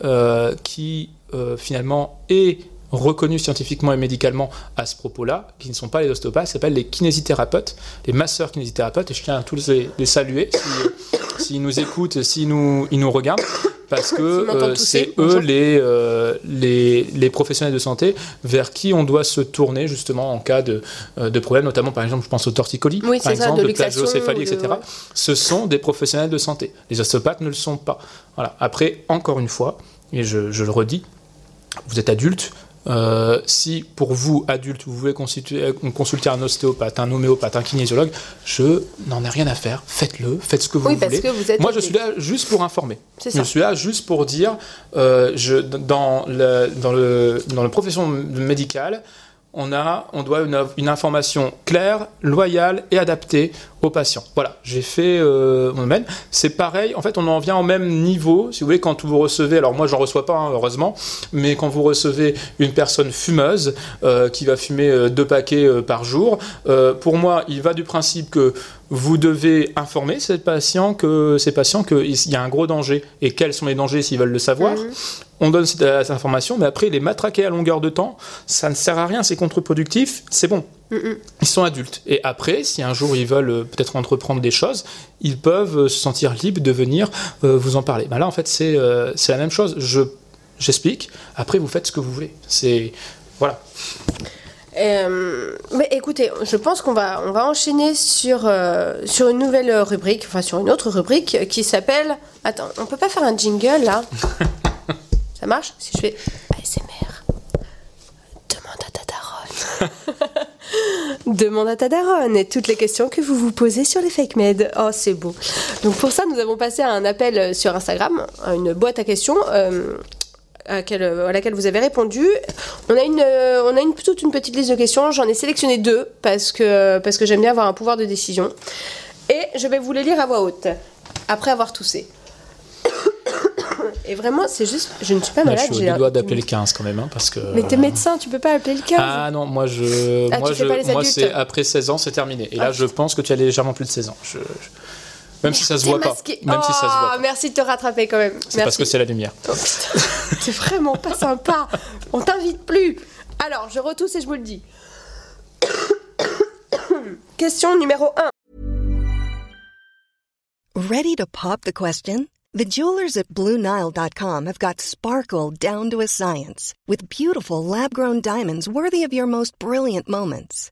qui euh, finalement est reconnue scientifiquement et médicalement à ce propos-là, qui ne sont pas les ostéopathes, s'appellent les kinésithérapeutes, les masseurs kinésithérapeutes, et je tiens à tous les, les saluer s'ils s'ils nous écoutent, s'ils nous, ils nous regardent, parce que euh, c'est eux les, euh, les, les professionnels de santé vers qui on doit se tourner justement en cas de, euh, de problème, notamment par exemple, je pense au torticolis, Oui, par ça, exemple, de de plagiocéphalie, etc. ouais. Ce sont des professionnels de santé. Les ostéopathes ne le sont pas. Voilà. Après, encore une fois, et je, je le redis, vous êtes adulte. euh, si pour vous, adulte, vous voulez consulter, euh, consulter un ostéopathe, un homéopathe, un kinésiologue, je n'en ai rien à faire. Faites-le, faites ce que vous Oui, parce voulez. que vous êtes Moi, je suis là juste pour informer. Je ça. suis là juste pour dire, euh, je, dans, le, dans, le, dans la profession médicale, on, a, on doit une, information claire, loyale et adaptée aux patients. Voilà, j'ai fait euh, mon domaine. C'est pareil, en fait, on en vient au même niveau, si vous voulez, quand vous recevez, alors moi, j'en reçois pas, hein, heureusement, mais quand vous recevez une personne fumeuse euh, qui va fumer euh, deux paquets par jour, pour moi, il va du principe que vous devez informer ces patients que ces patients qu'il y a un gros danger et quels sont les dangers s'ils veulent le savoir? Mhm. On donne cette, euh, cette information, mais après les matraquer à longueur de temps, ça ne sert à rien, c'est contre-productif, c'est bon. Mhm. Ils sont adultes. Et après, si un jour ils veulent euh, peut-être entreprendre des choses, ils peuvent euh, se sentir libres de venir euh, vous en parler. Là, en fait, c'est euh, la même chose. Je J'explique, après vous faites ce que vous voulez. C'est. Voilà. Euh, mais écoutez, je pense qu'on va, on va enchaîner sur, euh, sur une nouvelle rubrique, enfin sur une autre rubrique qui s'appelle. Attends, on peut pas faire un jingle là <laughs> Ça marche Si je fais ASMR. Demande à ta daronne. <laughs> Demande à ta daronne et toutes les questions que vous vous posez sur les fake med. Oh, c'est beau. Donc pour ça, nous avons passé à un appel sur Instagram, à une boîte à questions. euh, à, laquelle, à laquelle vous avez répondu. On a, une, euh, on a une, toute une petite liste de questions. J'en ai sélectionné deux parce que, parce que j'aime bien avoir un pouvoir de décision. Et je vais vous les lire à voix haute, après avoir toussé. Et vraiment, c'est juste. Je ne suis pas Là, malade. je au un- doigt d'appeler le 15 quand même, hein, parce que. Mais t'es médecin, tu peux pas appeler le 15. Ah non, moi je, Ah, moi, je, moi c'est après 16 ans, c'est terminé. Et là, Ah, je pense que tu as légèrement plus de 16 ans. Je- je- Même si ça se voit pas. Même si ça se voit Oh, pas. Merci de te rattraper quand même. C'est parce que c'est la lumière. Oh putain, <laughs> c'est vraiment pas sympa. On t'invite plus. Alors, je retousse et je vous le dis. <coughs> Question numéro 1. Ready to pop the question? The jewelers at BlueNile.com have got sparkle down to a science with beautiful lab grown diamonds worthy of your most brilliant moments.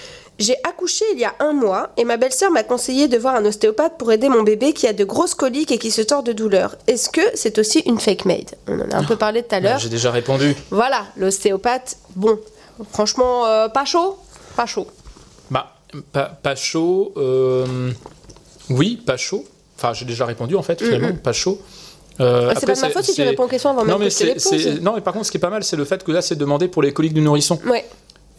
J'ai accouché il y a un mois et ma belle-sœur m'a conseillé de voir un ostéopathe pour aider mon bébé qui a de grosses coliques et qui se tord de douleur. Est-ce que c'est aussi une fake maid On en a un peu parlé tout à l'heure. J'ai déjà répondu. Voilà, l'ostéopathe, bon, franchement, euh, pas chaud Pas chaud. Bah, pas, pas chaud. euh, Oui, pas chaud. Enfin, j'ai déjà répondu en fait, finalement, pas chaud. Euh, Ah, c'est pas de ma faute si tu réponds aux questions avant même non, mais que je les pose. non, mais par contre, ce qui est pas mal, c'est le fait que là, c'est demandé pour les coliques du nourrisson. Ouais.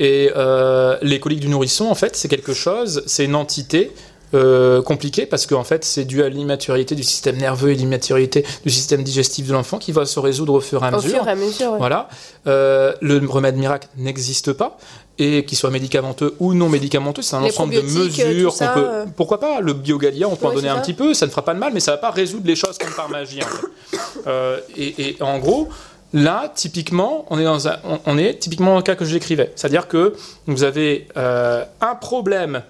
Et euh, les coliques du nourrisson, en fait, c'est quelque chose, c'est une entité euh, compliquée parce qu'en fait, c'est dû à l'immaturité du système nerveux et l'immaturité du système digestif de l'enfant qui va se résoudre au fur et à Au mesure. fur et à mesure, ouais. Voilà. Euh, le remède miracle n'existe pas. Et qu'il soit médicamenteux ou non médicamenteux, c'est un Les ensemble de mesures qu'on peut. euh. Pourquoi pas Le biogalia, on peut en donner un petit peu, ça ne fera pas de mal, mais ça va pas résoudre les choses comme par magie. En fait. Euh, et, et en gros, là, typiquement, on est dans un, on, est typiquement dans le cas que je décrivais, c'est-à-dire que vous avez euh, un problème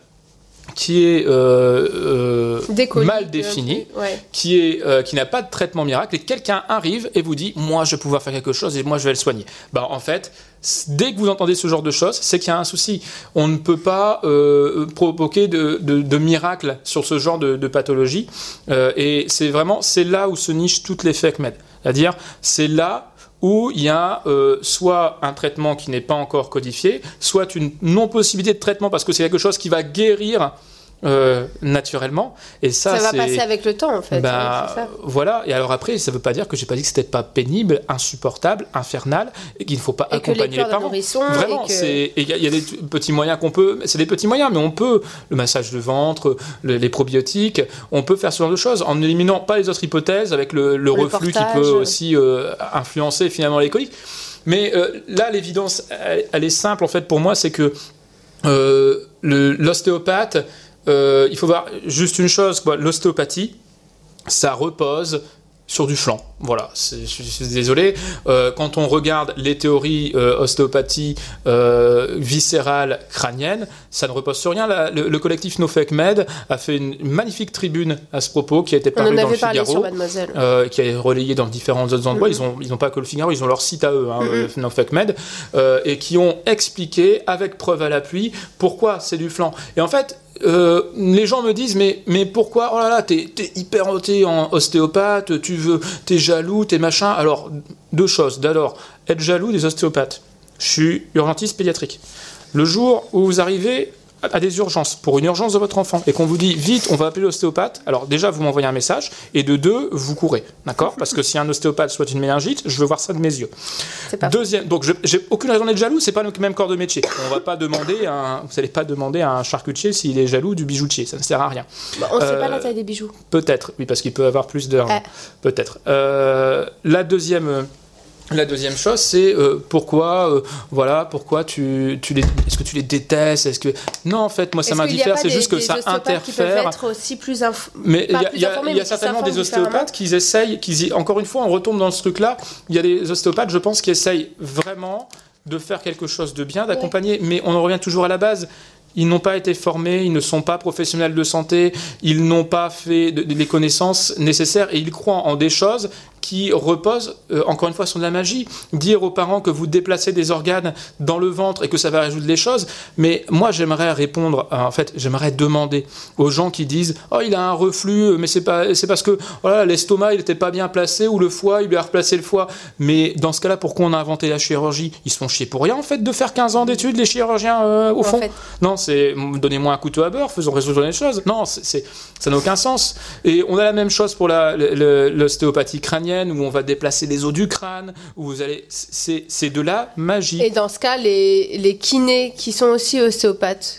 qui est euh, Décollé, mal défini, ouais. qui est euh, qui n'a pas de traitement miracle, et quelqu'un arrive et vous dit moi je vais pouvoir faire quelque chose et moi je vais le soigner. Bah en fait, dès que vous entendez ce genre de choses, c'est qu'il y a un souci. On ne peut pas euh, provoquer de, de, de miracle sur ce genre de, de pathologie, Euh, et c'est vraiment c'est là où se nichent toutes les fake med. C'est-à-dire c'est là où il y a euh, soit un traitement qui n'est pas encore codifié, soit une non-possibilité de traitement parce que c'est quelque chose qui va guérir euh, naturellement. Et ça, Ça va passer avec le temps, en fait. bah, ça. voilà, et alors après, ça veut pas dire que j'ai pas dit que c'était pas pénible, insupportable, infernal, et qu'il ne faut pas Et les accompagner les, de parents. Vraiment, que- il y, a- il y a des petits moyens qu'on peut, c'est des petits moyens, mais on peut le massage de ventre, le- les probiotiques, on peut faire ce genre de choses en n'éliminant pas les autres hypothèses avec le, reflux qui peut aussi euh, influencer finalement les coliques. Mais euh, là, l'évidence, elle, elle est simple en fait pour moi, c'est que euh, l'ostéopathe, euh, il faut voir juste une chose, l'ostéopathie, ça repose sur du flanc. Voilà, je, suis désolé. Euh, quand on regarde les théories euh, ostéopathie euh, viscérale crânienne, ça ne repose sur rien. La- le, le collectif No Fake Med a fait une magnifique tribune à ce propos qui a été parue dans le Figaro. qui est relayé dans différents autres endroits. Ils ont ils n'ont pas que le Figaro, ils ont leur site à eux, hein, No Fake Med, et qui ont expliqué avec preuve à l'appui pourquoi c'est du flanc. Et en fait. Euh, les gens me disent mais pourquoi oh là là t'es t'es hyper en ostéopathe tu veux t'es jaloux t'es machin. Alors deux choses. D'abord être jaloux des ostéopathes. Je suis urgentiste pédiatrique. Le jour où vous arrivez à des urgences, pour une urgence de votre enfant, et qu'on vous dit vite, on va appeler l'ostéopathe, alors déjà vous m'envoyez un message, et de deux, vous courez, d'accord? Parce que si un ostéopathe souhaite une méningite, je veux voir ça de mes yeux. Pas Deuxième, donc j'ai aucune raison d'être jaloux, c'est pas le même corps de métier. On va pas demander, à un- vous n'allez pas demander à un charcutier s'il est jaloux du bijoutier, ça ne sert à rien. Bah, on ne sait Euh, pas la taille des bijoux. Peut-être, oui, parce qu'il peut avoir plus d'heures. Ah. Peut-être. Euh, la deuxième. La deuxième chose, c'est euh, pourquoi, euh, voilà, pourquoi tu, tu les, est-ce que tu les détestes, est-ce que non, en fait, moi ça m'indiffère, c'est juste que des ça ostéopathes qui peuvent interfère. être aussi plus inf- Mais il y a, y y mais certainement des ostéopathes qui essayent, qui, y- encore une fois, on retombe dans ce truc-là. Il y a des ostéopathes, je pense, qui essayent vraiment de faire quelque chose de bien, d'accompagner, mais on en revient toujours à la base. Ils n'ont pas été formés, ils ne sont pas professionnels de santé, ils n'ont pas fait de- de- les connaissances nécessaires et ils croient en des choses qui reposent, euh, encore une fois, sur de la magie. Dire aux parents que vous déplacez des organes dans le ventre et que ça va résoudre les choses, mais moi j'aimerais répondre, à- en fait, j'aimerais demander aux gens qui disent Oh, il a un reflux, mais c'est pas, c'est parce que voilà, l'estomac il était pas bien placé ou le foie, il lui a replacé le foie. Mais dans ce cas-là, pourquoi on a inventé la chirurgie? Ils se font chier pour rien en fait de faire 15 ans d'études, les chirurgiens euh, au En fond. fait. Non, c'est donnez-moi un couteau à beurre, faisons résoudre les choses. Non, c'est, ça n'a aucun sens. Et on a la même chose pour la, le- le- où on va déplacer les os du crâne, où vous allez, c'est, de la magie. Et dans ce cas, les, les kinés qui sont aussi ostéopathes.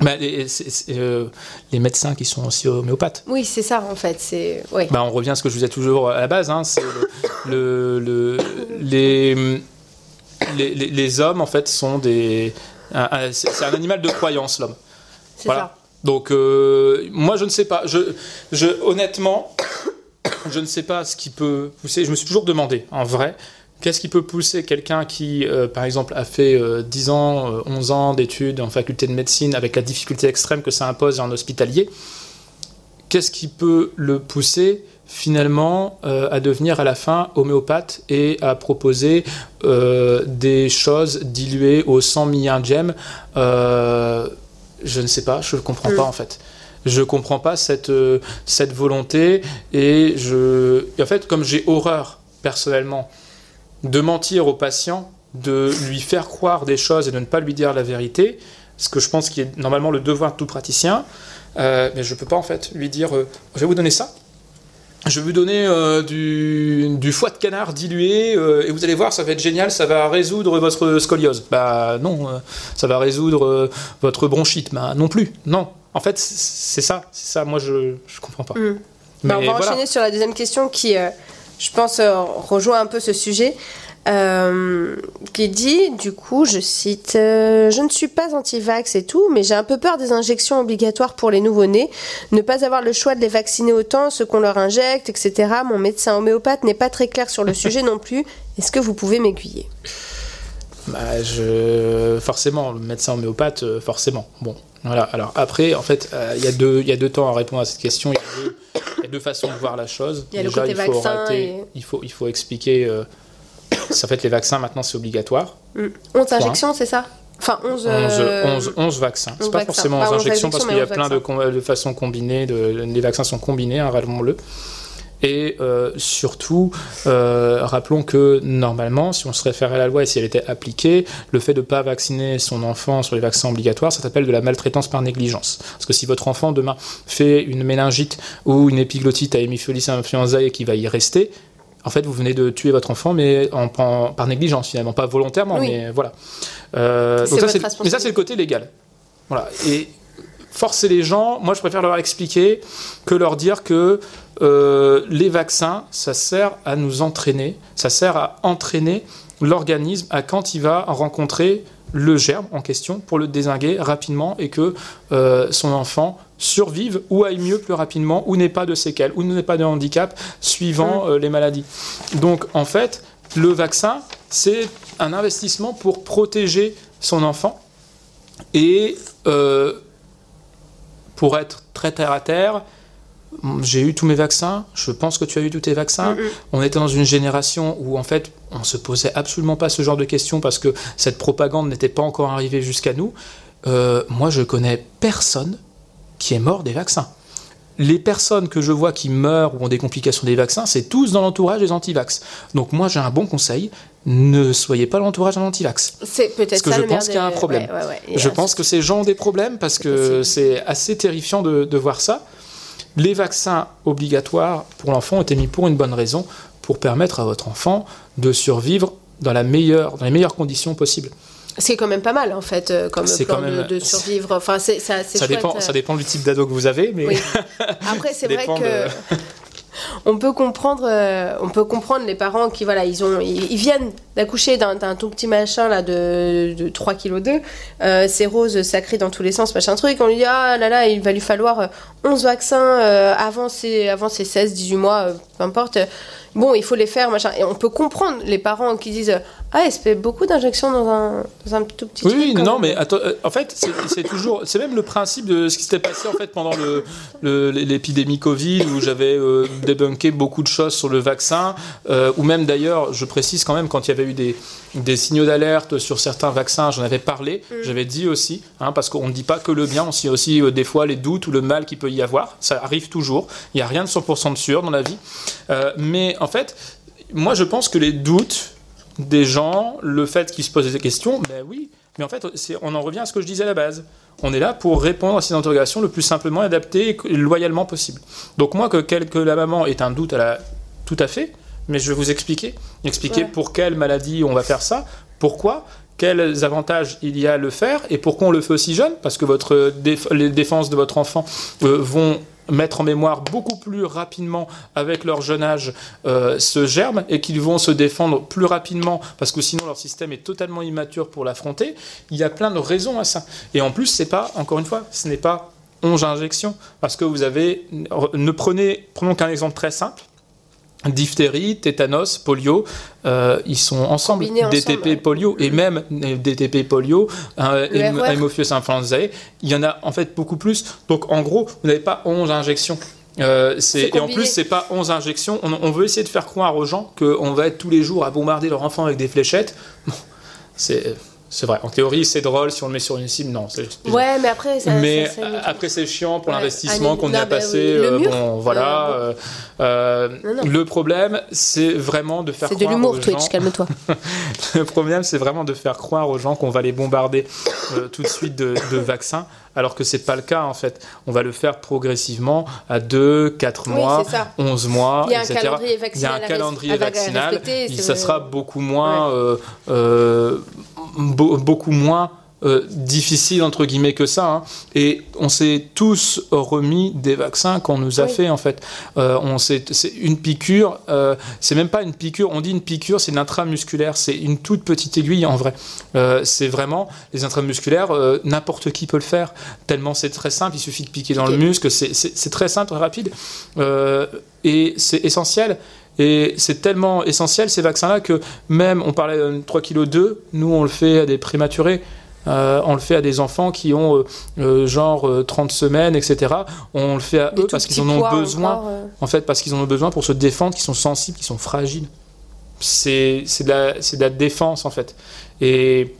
Bah, les, euh, les médecins qui sont aussi homéopathes. Oui, c'est ça en fait. C'est oui. Bah, on revient à ce que je vous ai toujours à la base, hein, c'est le, le- le- les, les, les- les hommes en fait sont des, c'est c'est un animal de croyance l'homme. c'est Voilà. ça. Donc euh, moi je ne sais pas, je, je honnêtement je ne sais pas ce qui peut pousser. Je me suis toujours demandé en vrai. Qu'est-ce qui peut pousser quelqu'un qui, euh, par exemple, a fait euh, 10 ans, euh, 11 ans d'études en faculté de médecine avec la difficulté extrême que ça impose en hospitalier Qu'est-ce qui peut le pousser finalement euh, à devenir à la fin homéopathe et à proposer euh, des choses diluées au sang mis indien euh, Je ne sais pas, je ne comprends pas en fait. Je comprends pas cette, euh, cette volonté et je en fait comme j'ai horreur personnellement de mentir au patient, de lui faire croire des choses et de ne pas lui dire la vérité, ce que je pense qui est normalement le devoir de tout praticien, euh, mais je peux pas en fait lui dire euh, je vais vous donner ça. Je vais vous donner euh, du, du foie de canard dilué et vous allez voir, ça va être génial, ça va résoudre votre scoliose. Bah non, ça va résoudre votre bronchite. Bah non plus, non. En fait, c'est ça, c'est ça. Moi, je je comprends pas. Mm. Bah, on va voilà. enchaîner sur la deuxième question qui, euh, je pense, euh, rejoint un peu ce sujet. euh, qui dit, du coup, je cite, euh, Je ne suis pas anti-vax et tout, mais j'ai un peu peur des injections obligatoires pour les nouveau-nés. Ne pas avoir le choix de les vacciner autant, ce qu'on leur injecte, etc. Mon médecin homéopathe n'est pas très clair sur le sujet non plus. Est-ce que vous pouvez m'aiguiller? Bah, je... Forcément, le médecin homéopathe, forcément. Bon, Voilà, alors après, en fait, euh, il y, a deux- y a deux temps à répondre à cette question. Il y a deux, il y a deux façons de voir la chose. Il y a le Déjà, côté il faut, et- il faut, il faut expliquer. euh, en fait, les vaccins, maintenant, c'est obligatoire. Mm. 11 injections, c'est ça? Enfin, 11. 11, euh, 11, 11 vaccins. C'est 11 pas vaccins. forcément Pas 11 11 injections parce qu'il y a mais 11 plein de, de façons combinées. De, les vaccins sont combinés, hein, rappelons-le. Et euh, surtout, euh, rappelons que normalement, si on se réfère à la loi et si elle était appliquée, le fait de ne pas vacciner son enfant sur les vaccins obligatoires, ça s'appelle de la maltraitance par négligence. Parce que si votre enfant demain fait une méningite ou une épiglottite à hémiphilis influenzae et qui va y rester, en fait, vous venez de tuer votre enfant, mais en, en- par négligence finalement, pas volontairement, Oui. mais voilà. Euh, donc ça, mais ça, c'est le côté légal. Voilà. Et forcer les gens, moi, je préfère leur expliquer que leur dire que euh, les vaccins, ça sert à nous entraîner, ça sert à entraîner l'organisme à quand il va rencontrer le germe en question pour le désinguer rapidement et que euh, son enfant survive ou aille mieux plus rapidement ou n'ait pas de séquelles ou n'ait pas de handicap suivant euh, les maladies. Donc en fait, le vaccin, c'est un investissement pour protéger son enfant et euh, pour être très terre à terre, j'ai eu tous mes vaccins, je pense que tu as eu tous tes vaccins. Mm, mm. On était dans une génération où en fait on se posait absolument pas ce genre de questions parce que cette propagande n'était pas encore arrivée jusqu'à nous. Euh, moi je connais personne qui est mort des vaccins. Les personnes que je vois qui meurent ou ont des complications des vaccins, c'est tous dans l'entourage des antivax. Donc moi j'ai un bon conseil, ne soyez pas l'entourage d'un antivax. C'est peut-être Parce que ça je pense qu'il y a un problème. ouais, ouais, ouais. Et Je pense que ces gens ont des problèmes parce que c'est assez terrifiant de, de voir ça. Les vaccins obligatoires pour l'enfant ont été mis pour une bonne raison, pour permettre à votre enfant de survivre dans, la meilleure, dans les meilleures conditions possibles. C'est quand même pas mal en fait, euh, comme plan quand même- de, de survivre. Enfin, c'est ça, c'est Ça dépend, euh. ça dépend du type d'ado que vous avez, mais Oui. <laughs> Après, c'est vrai que de- <laughs> on peut comprendre, euh, on peut comprendre les parents qui voilà, ils ont, ils, viennent d'accoucher d'un tout petit machin de, de 3 kg 2 c'est rose, ça crie dans tous les sens, machin truc. On lui dit ah là là, il va lui falloir euh, 11 vaccins euh, avant ses avant ses 16, 18 mois, euh, peu importe. Bon, il faut les faire, machin. Et on peut comprendre les parents qui disent Ah, il se fait beaucoup d'injections dans un, dans un tout petit Oui, truc, non, mais attends, euh, en fait, c'est toujours, c'est même le principe de ce qui s'était passé en fait pendant le- le- l'épidémie Covid où j'avais euh, débunké beaucoup de choses sur le vaccin, euh, ou même d'ailleurs, je précise quand même quand il y avait eu des, des signaux d'alerte sur certains vaccins, j'en avais parlé, j'avais dit aussi, hein, parce qu'on ne dit pas que le bien, on sait aussi euh, des fois les doutes ou le mal qu'il peut y avoir, ça arrive toujours, il n'y a rien de 100% de sûr dans la vie, mais en fait, moi je pense que les doutes des gens, le fait qu'ils se posent des questions, ben oui, mais en fait, on en revient à ce que je disais à la base. On est là pour répondre à ces interrogations le plus simplement adapté et loyalement possible. Donc moi, que, la maman ait un doute, à la... tout à fait, mais je vais vous expliquer. Expliquer Ouais. pour quelle maladie on va faire ça, pourquoi, quels avantages il y a à le faire, et pourquoi on le fait aussi jeune, parce que votre déf- les défenses de votre enfant euh, vont mettre en mémoire beaucoup plus rapidement avec leur jeune âge euh, ce germe et qu'ils vont se défendre plus rapidement parce que sinon leur système est totalement immature pour l'affronter. Il y a plein de raisons à ça. Et en plus, c'est pas, encore une fois, ce n'est pas 11 injections parce que vous avez, ne prenez, prenons qu'un exemple très simple. Diphtérie, tétanos, polio, euh, ils sont ensemble. Combinés ensemble, DTP, ouais. polio, et même euh, DTP, polio, euh. Haemophilus influenzae, il y en a en fait beaucoup plus. Donc en gros, vous n'avez pas 11 injections. Euh, et en plus, c'est pas 11 injections. On, on veut essayer de faire croire aux gens qu'on va être tous les jours à bombarder leur enfant avec des fléchettes. Bon, c'est c'est vrai. En théorie, c'est drôle si on le met sur une cible. Non, Ouais, mais après, ça, mais ça- ça- après c'est chiant pour Ouais. l'investissement Ah, qu'on y a bah passé. oui. Le euh, mur, bon, voilà. euh, euh, euh, Non, non. Le problème, c'est vraiment de faire c'est de croire l'humour, aux Twitch, gens- calme-toi. <laughs> le problème, c'est vraiment de faire croire aux gens qu'on va les bombarder euh, tout de suite de, de vaccins, alors que c'est pas le cas en fait. On va le faire progressivement à 2, 4 Oui, mois, ça. 11 mois, Il y a un calendrier Il y a vaccinal un calendrier vaccinal. c'est ça sera beaucoup moins, euh, euh, beaucoup moins euh, difficile entre guillemets que ça. hein. Et on s'est tous remis des vaccins qu'on nous a Oui. fait en fait. Euh, on c'est une piqûre. euh, c'est même pas une piqûre. On dit une piqûre, c'est une intramusculaire. C'est une toute petite aiguille en vrai. C'est vraiment les intramusculaires. N'importe qui peut le faire. Tellement c'est très simple. Il suffit de piquer dans le muscle. C'est- très simple, très rapide. Et c'est essentiel. Et c'est tellement essentiel ces vaccins-là que même, on parlait de 3 kg 2, nous on le fait à des prématurés. on le fait à des enfants qui ont genre 30 semaines, etc. On le fait à eux parce qu'ils en ont besoin, en fait, parce qu'ils en ont besoin pour se défendre, qui sont sensibles, qui sont fragiles. C'est de, la, de la défense, en fait. Et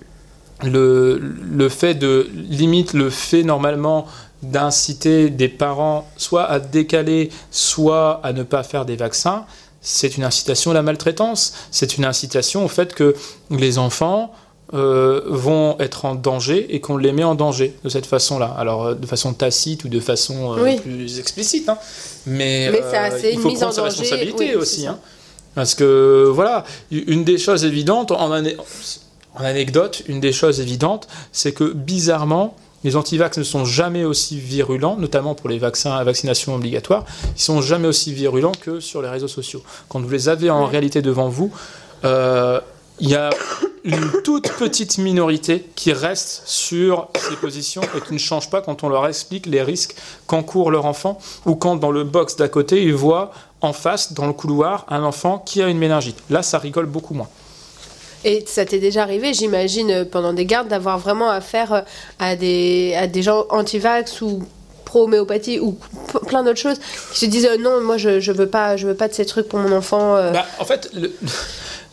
le, le fait de, limite, le fait normalement d'inciter des parents soit à décaler, soit à ne pas faire des vaccins, c'est une incitation à la maltraitance. C'est une incitation au fait que les enfants euh, vont être en danger et qu'on les met en danger de cette façon-là. Alors euh, de façon tacite ou de façon euh, plus explicite, hein. mais, il faut prendre sa responsabilité aussi. Hein. Parce que voilà, une des choses évidentes, en, en anecdote, une des choses évidentes, c'est que bizarrement, les antivax ne sont jamais aussi virulents, notamment pour les vaccins à vaccination obligatoire, ils sont jamais aussi virulents que sur les réseaux sociaux. Quand vous les avez en réalité devant vous, euh, il y a une toute petite minorité qui reste sur ces positions et qui ne change pas quand on leur explique les risques qu'encourt leur enfant ou quand dans le box d'à côté ils voient en face, dans le couloir, un enfant qui a une méningite. Là, ça rigole beaucoup moins. Et ça t'est déjà arrivé, j'imagine, euh, pendant des gardes, d'avoir vraiment affaire euh, à des, à des gens anti-vax ou pro-homéopathie ou plein d'autres choses qui se disent euh, non, moi je, je veux pas je veux pas de ces trucs pour mon enfant. Bah, en fait,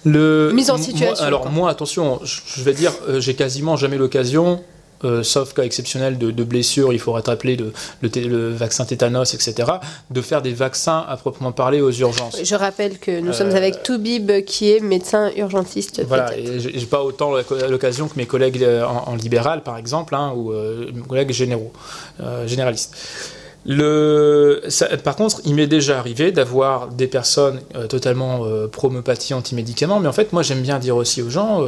le, mise en situation. alors moi, attention, je vais dire, j'ai quasiment jamais l'occasion euh, sauf cas exceptionnel de, de, blessure, il faudrait rappeler le, le, vaccin tétanos, etc., de faire des vaccins à proprement parler aux urgences. Je rappelle que nous sommes avec euh, Toubib, qui est médecin urgentiste. Voilà, j'ai pas autant l'occasion que mes collègues euh, en, libéral, par exemple, hein, ou mes collègues généraux, généralistes. Le, par contre, il m'est déjà arrivé d'avoir des personnes totalement euh, pro-homéopathie, anti-médicaments, mais en fait, moi j'aime bien dire aussi aux gens,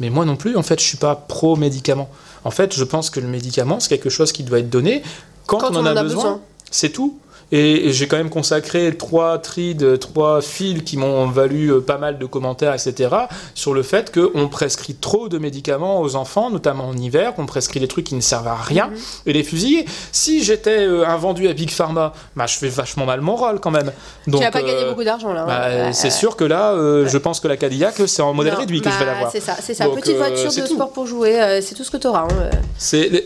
mais moi non plus, en fait, je suis pas pro-médicaments. En fait, je pense que le médicament, c'est quelque chose qui doit être donné quand, on, en a, besoin. C'est tout. Et j'ai quand même consacré trois trides, trois fils qui m'ont valu euh, pas mal de commentaires, etc., sur le fait qu'on prescrit trop de médicaments aux enfants, notamment en hiver, qu'on prescrit des trucs qui ne servent à rien, mhm. et les fusiller. Si j'étais euh, un vendu à Big Pharma, bah, je fais vachement mal mon rôle quand même. Donc, tu n'as pas gagné euh, beaucoup d'argent là. Hein. Bah, c'est sûr que là, je pense que la Cadillac, c'est en modèle réduit que je vais bah, l'avoir. C'est ça, c'est ça. Petite voiture de sport pour jouer, c'est tout ce que tu auras. Hein, c'est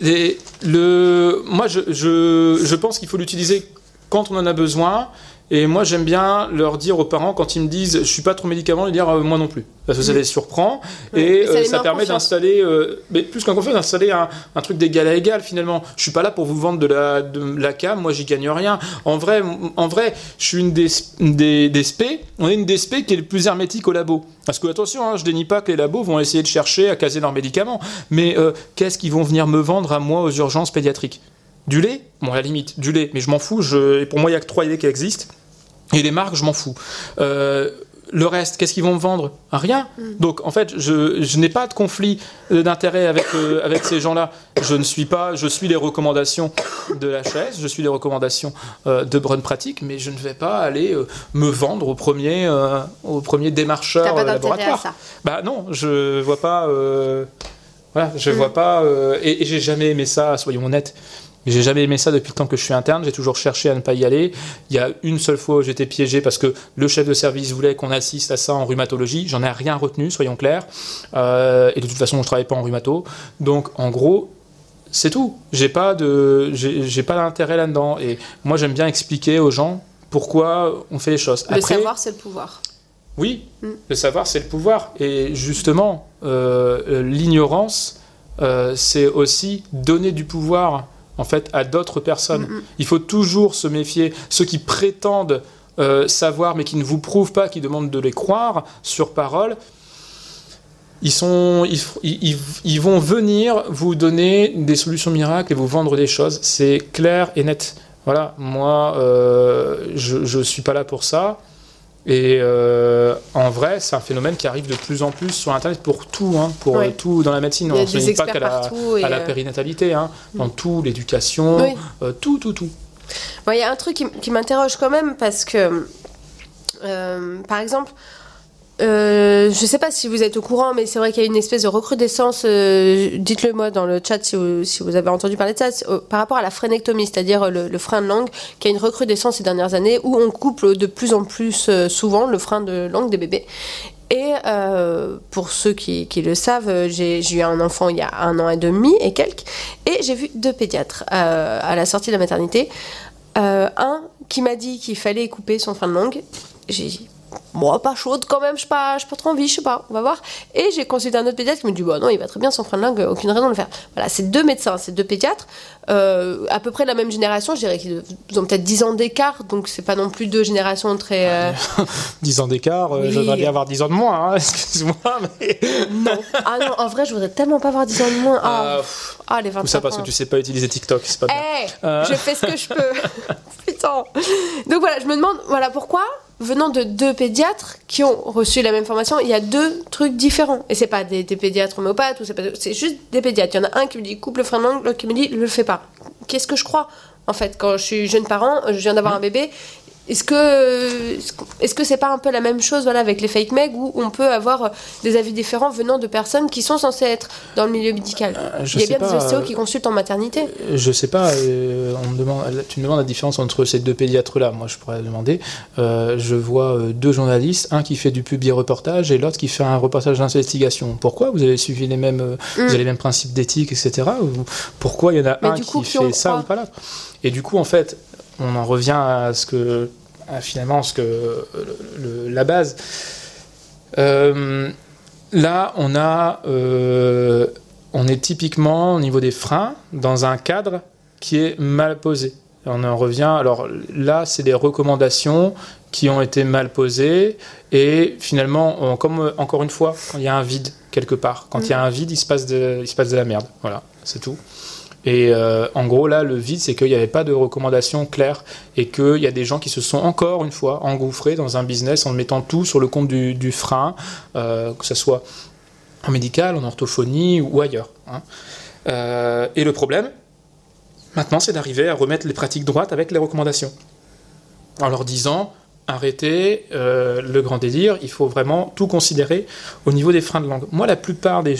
le, moi, je, je, je pense qu'il faut l'utiliser quand on en a besoin. Et moi, j'aime bien leur dire aux parents, quand ils me disent je suis pas trop médicament, de dire euh, moi non plus. Parce que ça mm. les surprend. et ça, euh, permet d'installer, euh, mais plus qu'un confiance, d'installer un, truc d'égal à égal finalement. Je suis pas là pour vous vendre de la, de la cam, moi j'y gagne rien. En vrai, en vrai je suis une des, des, des on est une des SP qui est le plus hermétique au labo. Parce que attention, hein, je dénie pas que les labos vont essayer de chercher à caser leurs médicaments. Mais qu'est-ce qu'ils vont venir me vendre à moi aux urgences pédiatriques? Du lait Bon, à la limite, du lait, mais je m'en fous. Je... Et pour moi, il n'y a que trois laits qui existent. Et les marques, je m'en fous. Euh, le reste, qu'est-ce qu'ils vont me vendre? Rien. Mm. Donc en fait, je, n'ai pas de conflit euh, d'intérêt avec, euh, avec ces gens-là. Je ne suis pas, je suis les recommandations de la chaise, je suis les recommandations de bonne pratique, mais je ne vais pas aller me vendre au premier, au premier démarcheur pas laboratoire. À ça. Bah non, je vois pas. voilà, je mm. vois pas. et, et j'ai jamais aimé ça. Soyons honnêtes. J'ai jamais aimé ça depuis le temps que je suis interne. J'ai toujours cherché à ne pas y aller. Il y a une seule fois où j'étais piégé parce que le chef de service voulait qu'on assiste à ça en rhumatologie. J'en ai rien retenu, soyons clairs. Euh, et de toute façon, je travaille pas en rhumato. Donc, en gros, c'est tout. J'ai pas de, j'ai pas d'intérêt là-dedans. Et moi, j'aime bien expliquer aux gens pourquoi on fait les choses. Le savoir, c'est le pouvoir. Oui, mm. le savoir, c'est le pouvoir. Et justement, euh, l'ignorance, euh, c'est aussi donner du pouvoir en fait à d'autres personnes. Mm, mm. Il faut toujours se méfier. Ceux qui prétendent euh, savoir mais qui ne vous prouvent pas, qui demandent de les croire sur parole, ils, sont, ils, vont venir vous donner des solutions miracles et vous vendre des choses. C'est clair et net. Voilà, moi, euh, je ne suis pas là pour ça. Et euh, en vrai, c'est un phénomène qui arrive de plus en plus sur Internet pour tout, hein, pour tout dans la médecine. On ne pas qu'à la, à la euh, périnatalité, hein, mm. dans tout, l'éducation, euh, tout, tout, tout. Il y a un truc qui, qui m'interroge quand même parce que, par exemple, euh, je ne sais pas si vous êtes au courant, mais c'est vrai qu'il y a une espèce de recrudescence, euh, dites-le moi dans le chat si vous, avez entendu parler de ça, euh, par rapport à la frénectomie, c'est-à-dire le, frein de langue, qui a une recrudescence ces dernières années, où on coupe de plus en plus souvent le frein de langue des bébés. Et pour ceux qui, le savent, j'ai eu un enfant il y a un an et demi et quelques, et j'ai vu deux pédiatres à la sortie de la maternité. Un qui m'a dit qu'il fallait couper son frein de langue. J'ai dit, moi, pas chaude quand même, je pas, pas trop envie, je sais pas, on va voir. Et j'ai consulté un autre pédiatre qui me dit, bah non, il va très bien frein de langue, aucune raison de le faire. Voilà, c'est deux médecins, c'est deux pédiatres, euh, à peu près de la même génération, je dirais qu'ils ont peut-être 10 ans d'écart, donc c'est pas non plus deux générations très. euh, 10 <laughs> ans d'écart, euh, Oui. j'aimerais bien avoir 10 ans de moins, hein, <laughs> excuse-moi, mais. <laughs> non. Ah non, en vrai, je voudrais tellement pas avoir 10 ans de moins. Ah, Euh, pff, ah, les 25 Tout ça parce ans. que tu sais pas utiliser TikTok, c'est pas bien. Eh, Euh. je fais ce que je peux. Putain. Donc voilà, je me demande, voilà pourquoi, venant de deux pédiatres qui ont reçu la même formation, il y a deux trucs différents. Et c'est pas des, des pédiatres homéopathes, ou c'est pas, c'est juste des pédiatres. Il y en a un qui me dit coupe le frein de langue, l'autre qui me dit le fais pas. Qu'est-ce que je crois En fait, quand je suis jeune parent, je viens d'avoir un bébé. Est-ce que est-ce que c'est pas un peu la même chose voilà avec les fake megs où on peut avoir des avis différents venant de personnes qui sont censées être dans le milieu médical je Il y a bien pas, des ostéos euh, qui consultent en maternité. Je sais pas, euh, on me demande, tu me demandes la différence entre ces deux pédiatres-là. Moi, je pourrais demander. Euh, je vois euh, deux journalistes, un qui fait du public reportage et l'autre qui fait un reportage d'investigation. Pourquoi vous avez suivi les mêmes, euh, vous avez les mêmes principes d'éthique, etc. Ou pourquoi il y en a Mm. Mais un qui fait ça croit ou pas l'autre? Et du coup, en fait, on en revient à ce que, à finalement, ce que le- le- la base. Euh, là, on a, euh, on est typiquement au niveau des freins dans un cadre qui est mal posé. On en revient. Alors là, c'est des recommandations qui ont été mal posées et finalement, on- comme euh, encore une fois, quand il y a un vide quelque part, quand il y a un vide, il se passe de, il se passe de la merde. Voilà, c'est tout. Et euh, en gros, là, le vide, c'est qu'il n'y avait pas de recommandations claires et qu'il y a des gens qui se sont encore une fois engouffrés dans un business en mettant tout sur le compte du, frein, euh, que ce soit en médical, en orthophonie ou ailleurs. hein. Euh, et le problème, maintenant, c'est d'arriver à remettre les pratiques droites avec les recommandations. En leur disant, arrêtez le grand délire, il faut vraiment tout considérer au niveau des freins de langue. Moi, la plupart des,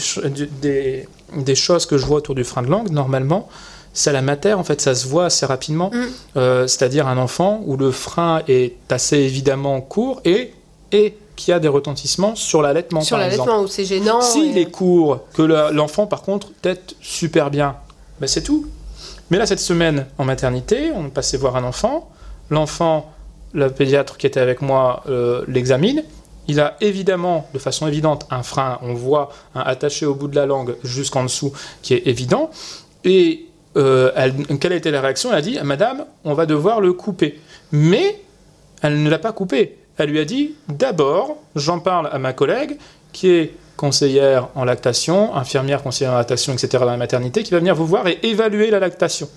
des choses que je vois autour du frein de langue, normalement, c'est la mater, en fait, ça se voit assez rapidement. Mm. Euh, C'est-à-dire un enfant où le frein est assez évidemment court et, et qui a des retentissements sur l'allaitement, Sur l'allaitement où c'est gênant. S'il et- est court, que l'enfant par contre tête super bien, ben c'est tout. Mais là, cette semaine en maternité, on passait voir un enfant. L'enfant, le pédiatre qui était avec moi euh, l'examine. Il a évidemment, de façon évidente, un frein, on voit attaché au bout de la langue jusqu'en dessous, qui est évident. Et euh, elle- quelle a été la réaction? Elle a dit, Madame, on va devoir le couper. Mais elle ne l'a pas coupé. Elle lui a dit d'abord, j'en parle à ma collègue qui est conseillère en lactation, infirmière conseillère en lactation, etc. dans la maternité, qui va venir vous voir et évaluer la lactation.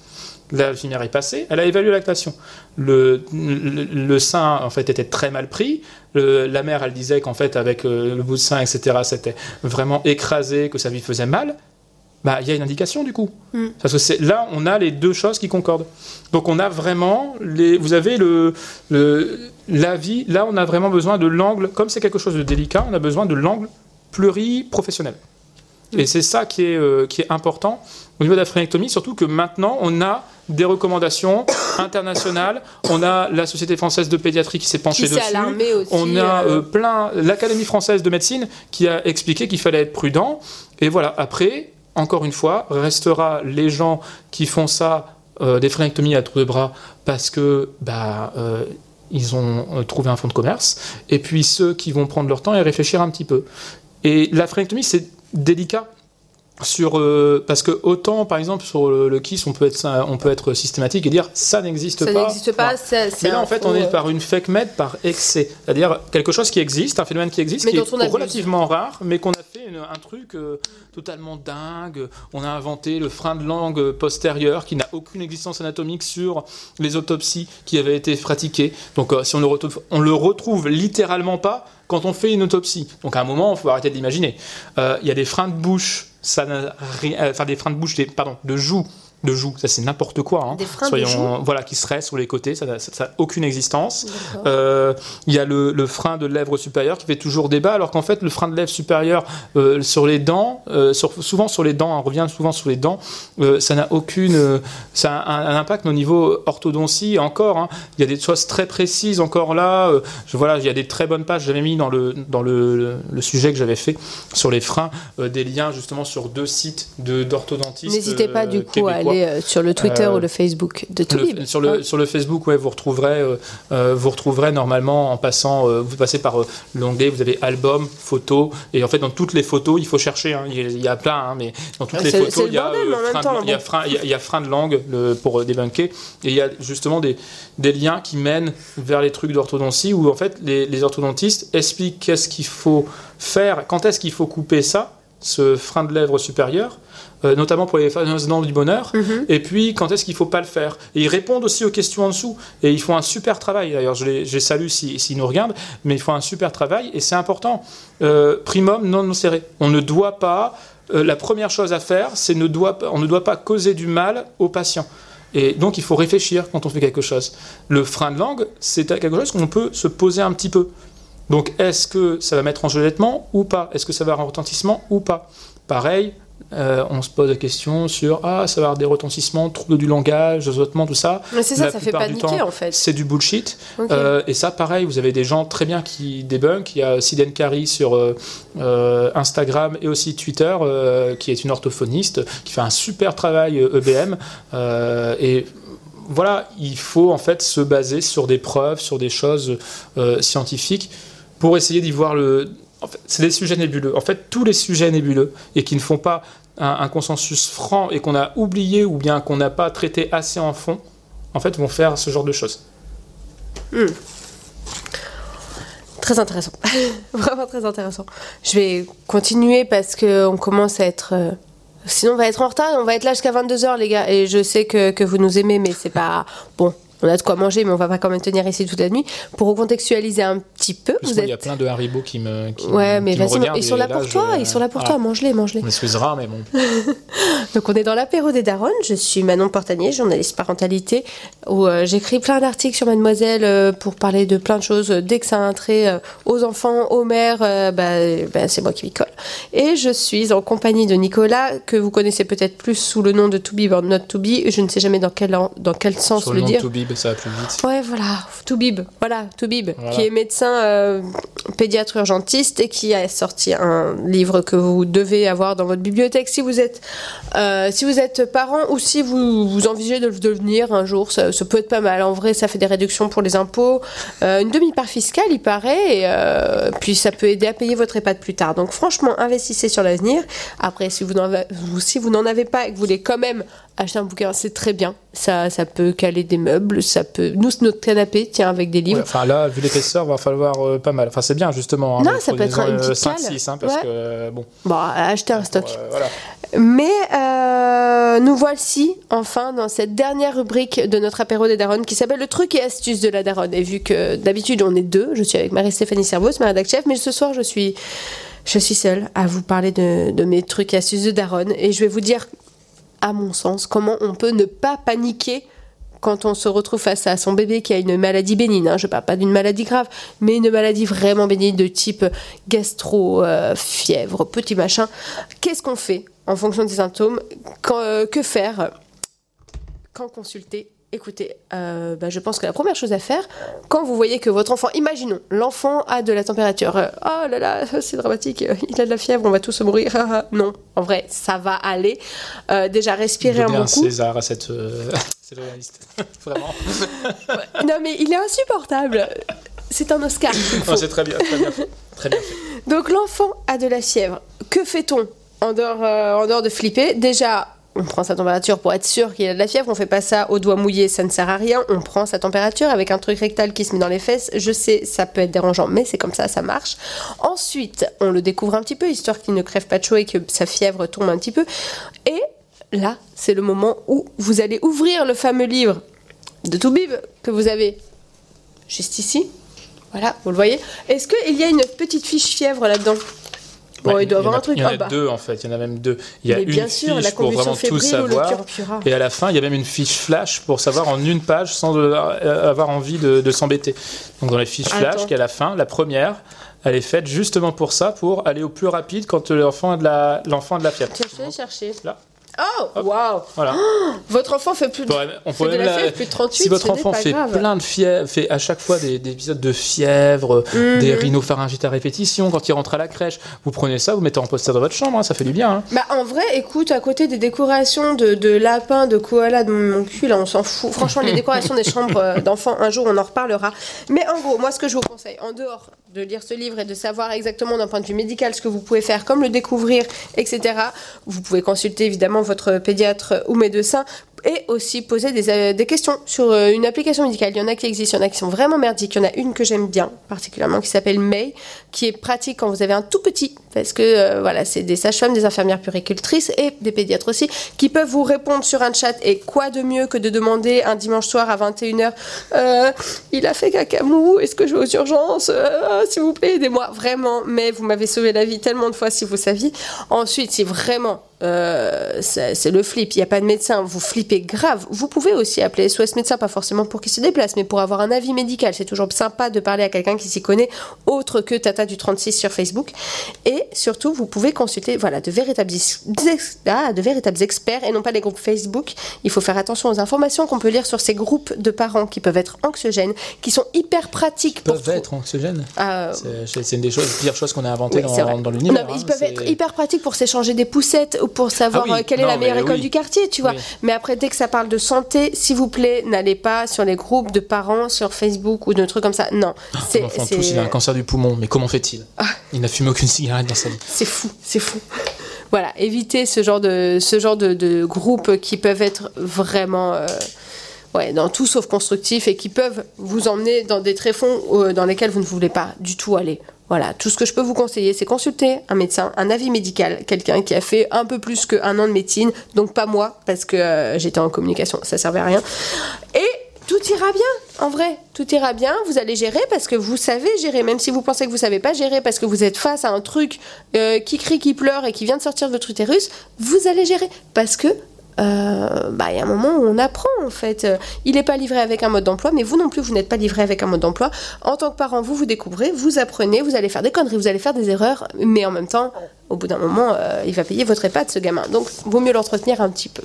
L'infirmière est passée, elle a évalué la lactation. Le, le, le sein, en fait, était très mal pris. Le- la mère, elle disait qu'en fait, avec euh, le bout de sein, etc., c'était vraiment écrasé, que ça lui faisait mal. Bah, il y a une indication du coup. Mm. Parce que là, on a les deux choses qui concordent. Donc on a vraiment les, vous avez le, le l'avis. Là, on a vraiment besoin de l'angle. Comme c'est quelque chose de délicat, on a besoin de l'angle pluriprofessionnel. Et c'est ça qui est, euh, qui est important au niveau de la phrénectomie, surtout que maintenant, on a des recommandations <coughs> internationales. On a la Société française de pédiatrie qui s'est penchée Qui dessus. aussi. On a euh, euh, plein l'Académie française de médecine qui a expliqué qu'il fallait être prudent. Et voilà, après, encore une fois, restera les gens qui font ça, euh, des phrénectomies à tour de bras, parce que bah, euh, ils ont trouvé un fonds de commerce. Et puis ceux qui vont prendre leur temps et réfléchir un petit peu. Et la phrénectomie, c'est délicat. Sur, euh, parce que autant, par exemple, sur le, le kiss, on peut, être, on peut être systématique et dire ça n'existe ça pas. n'existe pas. Voilà. c'est Mais là, en fait, on est euh, par une fake med par excès. C'est-à-dire quelque chose qui existe, un phénomène qui existe, Mais qui est on abuse. relativement rare, mais qu'on a fait une- un truc euh, totalement dingue. On a inventé le frein de langue postérieur qui n'a aucune existence anatomique sur les autopsies qui avaient été pratiquées. Donc, euh, si on le retrouve, on le retrouve littéralement pas quand on fait une autopsie. Donc, à un moment, il faut arrêter d'imaginer. Il y a des freins de bouche, ça n'a rien, euh, enfin des freins de bouche, des, pardon, de joue de joue. Ça, c'est n'importe quoi. Hein. Des freins de Soyons, voilà, qui seraient sur les côtés, ça n'a aucune existence. Euh, Il y a le, le frein de lèvre supérieur qui fait toujours débat, alors qu'en fait, le frein de lèvre supérieur euh, sur les dents, euh, sur- souvent sur les dents, on revient souvent sur les dents, euh, ça n'a aucune. ça a un, un impact au niveau orthodontie encore. hein. Il y a des choses très précises encore là. je, voilà, il y a des très bonnes pages. J'avais mis dans le, dans le, le- le sujet que j'avais fait sur les freins des liens justement sur deux sites de- d'orthodontistes. N'hésitez pas du coup à québécois. Aller euh, sur le Twitter Euh, ou le Facebook de Le- Toubib. sur, le, Hein. sur le Facebook, ouais, vous retrouverez, euh, vous retrouverez normalement en passant, vous passez par l'onglet, vous avez album, photos, et en fait dans toutes les photos, il faut chercher, hein, il, y a, plein, hein, mais dans toutes Ouais, les photos, le il y a, frein de- langue le- pour débunker, et il y a justement des, des liens qui mènent vers les trucs d'orthodontie où en fait les, les orthodontistes expliquent qu'est-ce qu'il faut faire, quand est-ce qu'il faut couper ça, ce frein de lèvre supérieur, euh, notamment pour les fameuses dents du bonheur, Mhm. et puis quand est-ce qu'il faut pas le faire? Et ils répondent aussi aux questions en dessous, et ils font un super travail, d'ailleurs je les, je les salue s'ils s'ils nous regardent, mais ils font un super travail, et c'est important. Euh, primum non nocere. On ne doit pas, euh, la première chose à faire, c'est ne doit, on ne doit pas causer du mal au patient. Et donc il faut réfléchir quand on fait quelque chose. Le frein de langue, c'est quelque chose qu'on peut se poser un petit peu. Donc est-ce que ça va mettre en gellettement ou pas? Est-ce que ça va avoir un retentissement ou pas? Pareil, euh, on se pose la question sur ah ça va avoir des retentissements, troubles du langage, zozotement, tout ça. Mais c'est ça, la ça fait paniquer temps, en fait. C'est du bullshit. Euh, et ça, pareil, vous avez des gens très bien qui débunkent. Il y a Siden Kari sur euh, Instagram et aussi Twitter, qui est une orthophoniste, qui fait un super travail EBM. Euh, et voilà, il faut en fait se baser sur des preuves, sur des choses scientifiques pour essayer d'y voir le. C'est des sujets nébuleux. En fait, tous les sujets nébuleux et qui ne font pas un, consensus franc et qu'on a oublié ou bien qu'on n'a pas traité assez en fond, en fait, vont faire ce genre de choses. Très intéressant. <laughs> Vraiment très intéressant. Je vais continuer parce qu'on commence à être. euh, Sinon, on va être en retard et on va être là jusqu'à 22h, les gars. Et je sais que, que vous nous aimez, mais c'est pas. Bon, on a de quoi manger, mais on va pas quand même tenir ici toute la nuit. Pour recontextualiser un petit peu, Plus vous moi, il y a êtes. plein de Haribo qui me. Qui, Ouais, mais vas-y, ils sont là pour je- toi, ils sont là pour voilà. toi, mange-les, mange-les. On excusera, mais bon. <laughs> Donc on est dans l'apéro des Daronnes, je suis Manon Portanier, journaliste parentalité, où euh, j'écris plein d'articles sur Mademoiselle euh, pour parler de plein de choses. Dès que ça a un trait euh, aux enfants, aux mères, euh, bah, euh, bah, c'est moi qui m'y colle. Et je suis en compagnie de Nicolas, que vous connaissez peut-être plus sous le nom de To Be or Not To Be, je ne sais jamais dans quel, en- dans quel sens Sur le le dire. Toubib, ça va plus vite. Ouais, voilà, Toubib, voilà, Toubib, Voilà. qui est médecin euh, pédiatre urgentiste et qui a sorti un livre que vous devez avoir dans votre bibliothèque si vous êtes, euh, si vous êtes parent ou si vous, vous envisagez de le devenir un jour. Ça, ça peut être pas mal. En vrai, ça fait des réductions pour les impôts, euh, une demi-part fiscale, il paraît, et puis ça peut aider à payer votre EHPAD plus tard. Donc franchement, investissez sur l'avenir. Après, si vous n'en avez, si vous n'en avez pas et que vous voulez quand même acheter un bouquin, c'est très bien. Ça, ça peut caler des meubles, ça peut. Nous, notre canapé tient avec des livres. Ouais, enfin là, vu l'épaisseur, va falloir euh, pas mal. Enfin, c'est bien justement. hein, Non, ça peut être une petite 5, cale. 6, hein, parce Ouais. que euh, bon. Bon, acheter un stock. euh, voilà. Mais euh, nous voici enfin dans cette dernière rubrique de notre apéro des darons qui s'appelle le truc et astuce de la daronne. Et vu que d'habitude on est deux, je suis avec Marie-Stéphanie Servos, ma rédac chef, mais ce soir je suis, je suis seule à vous parler de, de mes trucs et astuces de daronne. Et je vais vous dire, à mon sens, comment on peut ne pas paniquer quand on se retrouve face à son bébé qui a une maladie bénigne, hein, je parle pas d'une maladie grave, mais une maladie vraiment bénigne de type gastro, euh, fièvre, petit machin, qu'est-ce qu'on fait en fonction des symptômes? Euh, Que faire? Quand consulter Écoutez, euh, bah, je pense que la première chose à faire, quand vous voyez que votre enfant, imaginons, l'enfant a de la température, euh, oh là là, <laughs> c'est dramatique, euh, il a de la fièvre, on va tous mourir. <laughs> non, en vrai, ça va aller. Déjà, respirer un bon un coup. César à cette, <laughs> cette journaliste. Vraiment. Non, mais il est insupportable. C'est un Oscar. Non, c'est très bien, très bien fait. Très bien fait. Donc l'enfant a de la fièvre. Que fait-on en dehors, en dehors de flipper? Déjà, on prend sa température pour être sûr qu'il a de la fièvre. On fait pas ça au doigt mouillé, ça ne sert à rien. On prend sa température avec un truc rectal qui se met dans les fesses. Je sais, ça peut être dérangeant, mais c'est comme ça, ça marche. Ensuite, on le découvre un petit peu, histoire qu'il ne crève pas de chaud et que sa fièvre tombe un petit peu. Et là, c'est le moment où vous allez ouvrir le fameux livre de Toubib que vous avez juste ici. Voilà, vous le voyez. Est-ce qu'il y a une petite fiche fièvre là-dedans? Bon, Ouais, il doit y en avoir a- un truc. Il y en a Ah bah. deux en fait, il y en a même deux. Il y a Mais une bien sûr, la fiche pour vraiment tout savoir. Et à la fin, il y a même une fiche flash pour savoir en une page sans euh, avoir envie de, de s'embêter. Donc dans les fiches flash, Attends. qui est à la fin, la première, elle est faite justement pour ça, pour aller au plus rapide quand l'enfant a de la, l'enfant a de la fièvre. Vais chercher. Là. Oh, Hop. waouh Voilà. <gasps> Votre enfant fait plus de, on fait pourrait de même la la- fièvre plus de 38, si votre enfant fait grave. plein de fièvre, fait à chaque fois des, des épisodes de fièvre, Mhm. des rhinopharyngites à répétition, quand il rentre à la crèche, vous prenez ça, vous mettez en poster dans votre chambre, hein, ça fait du bien. hein. Bah en vrai, écoute, à côté des décorations de, de lapins, de koalas de mon cul, là on s'en fout. Franchement, les <laughs> décorations des chambres euh, d'enfants, un jour on en reparlera. Mais en gros, moi ce que je vous conseille, en dehors de lire ce livre et de savoir exactement d'un point de vue médical ce que vous pouvez faire, comme le découvrir, etc., vous pouvez consulter évidemment votre pédiatre ou médecin et aussi poser des, euh, questions sur euh, une application médicale. Il y en a qui existent, il y en a qui sont vraiment merdiques. Il y en a une que j'aime bien, particulièrement, qui s'appelle May, qui est pratique quand vous avez un tout petit, parce que euh, voilà, c'est des sages-femmes, des infirmières puricultrices et des pédiatres aussi, qui peuvent vous répondre sur un chat. Et quoi de mieux que de demander un dimanche soir à 21h, euh, il a fait cacamou, est-ce que je vais aux urgences S'il vous plaît, aidez-moi. Vraiment, mais vous m'avez sauvé la vie tellement de fois si vous saviez. Ensuite, si vraiment c'est le flip, il n'y a pas de médecin, vous flippez grave. Vous pouvez aussi appeler SOS médecin, pas forcément pour qu'il se déplace, mais pour avoir un avis médical. C'est toujours sympa de parler à quelqu'un qui s'y connaît, autre que Tata du 36 sur Facebook. Et surtout, vous pouvez consulter voilà, de, véritables, ex- ah, de véritables experts et non pas les groupes Facebook. Il faut faire attention aux informations qu'on peut lire sur ces groupes de parents qui peuvent être anxiogènes, qui sont hyper pratiques pour peuvent être anxiogènes? Ah, C'est une des choses, pires choses qu'on a inventées oui, dans, dans l'univers. Mais hein, ils peuvent être hyper pratiques pour s'échanger des poussettes ou pour savoir Ah oui, euh, quelle est la meilleure école oui. du quartier, tu vois. Mais après, dès que ça parle de santé, s'il vous plaît, n'allez pas sur les groupes de parents sur Facebook ou de trucs comme ça. Non, c'est enfant c'est- tous, il a un cancer du poumon, mais comment fait-il? Ah. Il n'a fumé aucune cigarette dans sa vie. c'est fou, c'est fou. Voilà, évitez ce genre de ce genre de, de groupes qui peuvent être vraiment euh, ouais, dans tout sauf constructifs et qui peuvent vous emmener dans des tréfonds euh, dans lesquels vous ne voulez pas du tout aller. Voilà, tout ce que je peux vous conseiller, c'est consulter un médecin, un avis médical, quelqu'un qui a fait un peu plus qu'un an de médecine, donc pas moi, parce que euh, j'étais en communication, ça servait à rien. Et tout ira bien, en vrai, tout ira bien, vous allez gérer parce que vous savez gérer, même si vous pensez que vous savez pas gérer parce que vous êtes face à un truc euh, qui crie, qui pleure et qui vient de sortir de votre utérus, vous allez gérer. Parce que euh, bah, il y a un moment où on apprend en fait. Il n'est pas livré avec un mode d'emploi, mais vous non plus, vous n'êtes pas livré avec un mode d'emploi. En tant que parent, vous vous découvrez, vous apprenez, vous allez faire des conneries, vous allez faire des erreurs, mais en même temps, au bout d'un moment, euh, il va payer votre EHPAD, ce gamin. Donc, vaut mieux l'entretenir un petit peu.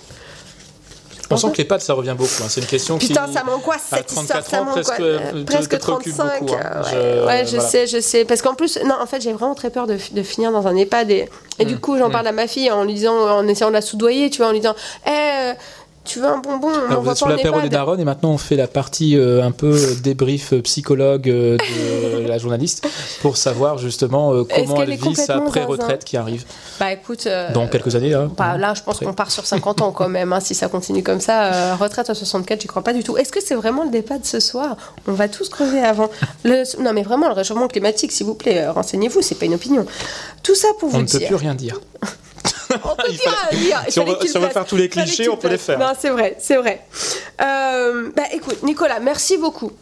On sent que les pattes, ça revient beaucoup. hein. C'est une question Putain, qui. ça m'angoisse cette histoire, 34 ça ans, presque, Euh, te- presque te préoccupe 35. beaucoup, hein. euh, ouais, Je- ouais, je voilà. sais, je sais. Parce qu'en plus, non, en fait, j'ai vraiment très peur de, de finir dans un EHPAD. Et, et du Mm, coup, j'en mm. parle à ma fille en lui disant, en essayant de la soudoyer, tu vois, en lui disant, Eh, euh, tu veux un bonbon On Alors, vous êtes sur l'apéro des darons et maintenant on fait la partie euh, un peu euh, débrief euh, psychologue euh, de la journaliste pour savoir justement euh, comment elle vit sa pré-retraite qui arrive Bah écoute. dans quelques années. Là, bah, là, je pense qu'on part sur 50 ans quand même, hein, si ça continue comme ça. Retraite à 64, j'y crois pas du tout. Est-ce que c'est vraiment le départ de ce soir? On va tous crever avant. Le- Non, mais vraiment, le réchauffement climatique, s'il vous plaît, renseignez-vous, c'est pas une opinion. Tout ça pour vous on ne peut plus rien dire. <laughs> On peut dire, fallait- dire, Si on veut- qu'il si on veut place. faire tous les clichés, on peut les faire. Non, c'est vrai, c'est vrai. Euh, bah écoute, Nicolas, merci beaucoup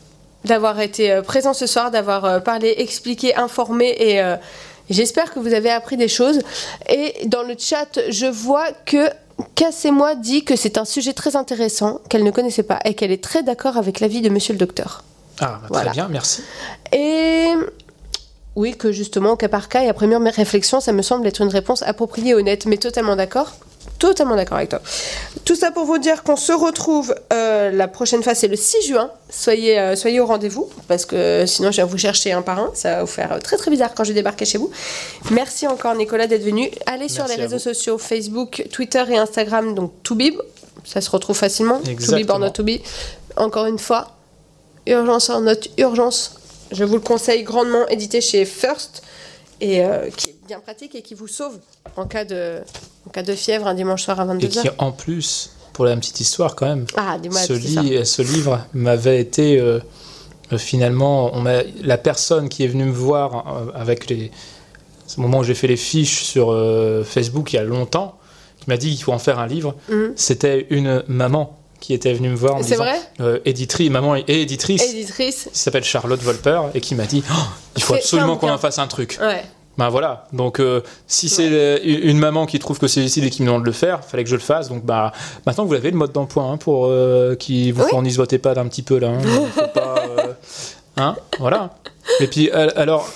d'avoir été euh, présent ce soir, d'avoir euh, parlé, expliqué, informé et euh, j'espère que vous avez appris des choses. Et dans le chat, je vois que Cassez-moi dit que c'est un sujet très intéressant qu'elle ne connaissait pas et qu'elle est très d'accord avec l'avis de monsieur le docteur. Ah, bah, Voilà. très bien, merci. Et oui, que justement, au cas par cas et après mûre réflexion, ça me semble être une réponse appropriée et honnête, mais totalement d'accord. Totalement d'accord avec toi. Tout ça pour vous dire qu'on se retrouve euh, la prochaine fois, c'est le 6 juin. Soyez, euh, soyez au rendez-vous, parce que sinon je vais vous chercher un par un. Ça va vous faire euh, très très bizarre quand je débarquer chez vous. Merci encore Nicolas d'être venu. Allez sur les à réseaux vous. sociaux Facebook, Twitter et Instagram, donc Toubib. Ça se retrouve facilement. Toubib or not. Encore une fois, Urgence en note urgence. Je vous le conseille grandement, édité chez First, et euh, qui est bien pratique et qui vous sauve en cas de, en cas de fièvre un dimanche soir à Et 22h. qui, en plus, pour la petite histoire quand même, Ah, ce, livre m'avait été euh, euh, finalement, on la personne qui est venue me voir avec les, ce moment où j'ai fait les fiches sur euh, Facebook il y a longtemps, qui m'a dit qu'il faut en faire un livre, Mhm. c'était une maman qui était venue me voir C'est vrai euh, maman et éditrice, Éditrice. qui s'appelle Charlotte Volper et qui m'a dit Oh, il faut absolument qu'on en fasse un truc. Ouais. Ben voilà, donc euh, si c'est une maman qui trouve que c'est utile et qui me demande de le faire, fallait que je le fasse. Donc bah maintenant vous avez le mode d'emploi hein, pour euh, qui vous Oui. fournisse votre EHPAD un petit peu là. Hein, <laughs> faut pas, euh, hein, voilà. Et puis al- alors,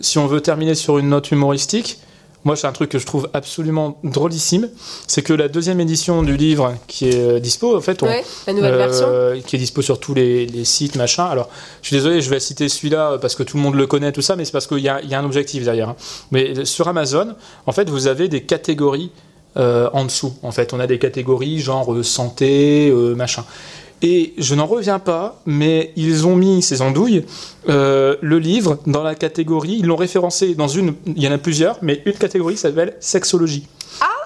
si on veut terminer sur une note humoristique, moi c'est un truc que je trouve absolument drôlissime, c'est que la deuxième édition du livre qui est euh, dispo, en fait, on, Ouais, la nouvelle version. euh, qui est dispo sur tous les, les sites, machin. Alors, je suis désolé, je vais citer celui-là euh, parce que tout le monde le connaît, tout ça, mais c'est parce qu'il y a, il y a un objectif derrière. hein. Mais sur Amazon, en fait, vous avez des catégories euh, en dessous. En fait, on a des catégories genre santé, machin. Et je n'en reviens pas, mais ils ont mis ces andouilles, euh, le livre, dans la catégorie, ils l'ont référencé dans une, il y en a plusieurs, mais une catégorie s'appelle sexologie.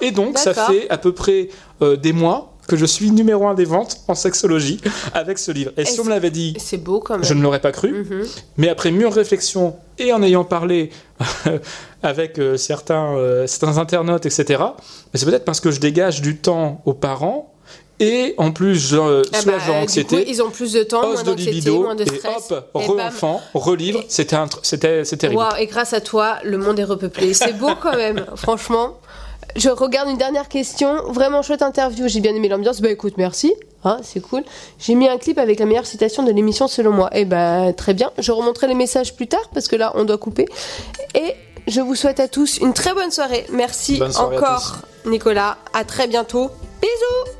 et donc, ça fait à peu près euh, des mois que je suis numéro un des ventes en sexologie <laughs> avec ce livre. Et si Est-ce- on me l'avait dit, C'est beau quand même. je ne l'aurais pas cru. Mhm. Mais après mûre réflexion et en ayant parlé <laughs> avec euh, certains, euh, certains internautes, etc., c'est peut-être parce que je dégage du temps aux parents et en plus je euh, Ah bah, du anxiété. coup, ils ont plus de temps, moins d'anxiété, libido moins de et stress. hop, Et bam. re-enfant, re-livre, c'était c'était terrible. Waouh, et grâce à toi, le monde est repeuplé. C'est beau quand même, <laughs> franchement. Je regarde une dernière question. Vraiment chouette interview. J'ai bien aimé l'ambiance. Bah écoute, merci. Hein, c'est cool. J'ai mis un clip avec la meilleure citation de l'émission selon moi. Et bah très bien. Je remonterai les messages plus tard parce que là on doit couper. Et je vous souhaite à tous une très bonne soirée. Merci Bonne soirée à encore, Nicolas. À très bientôt. Bisous.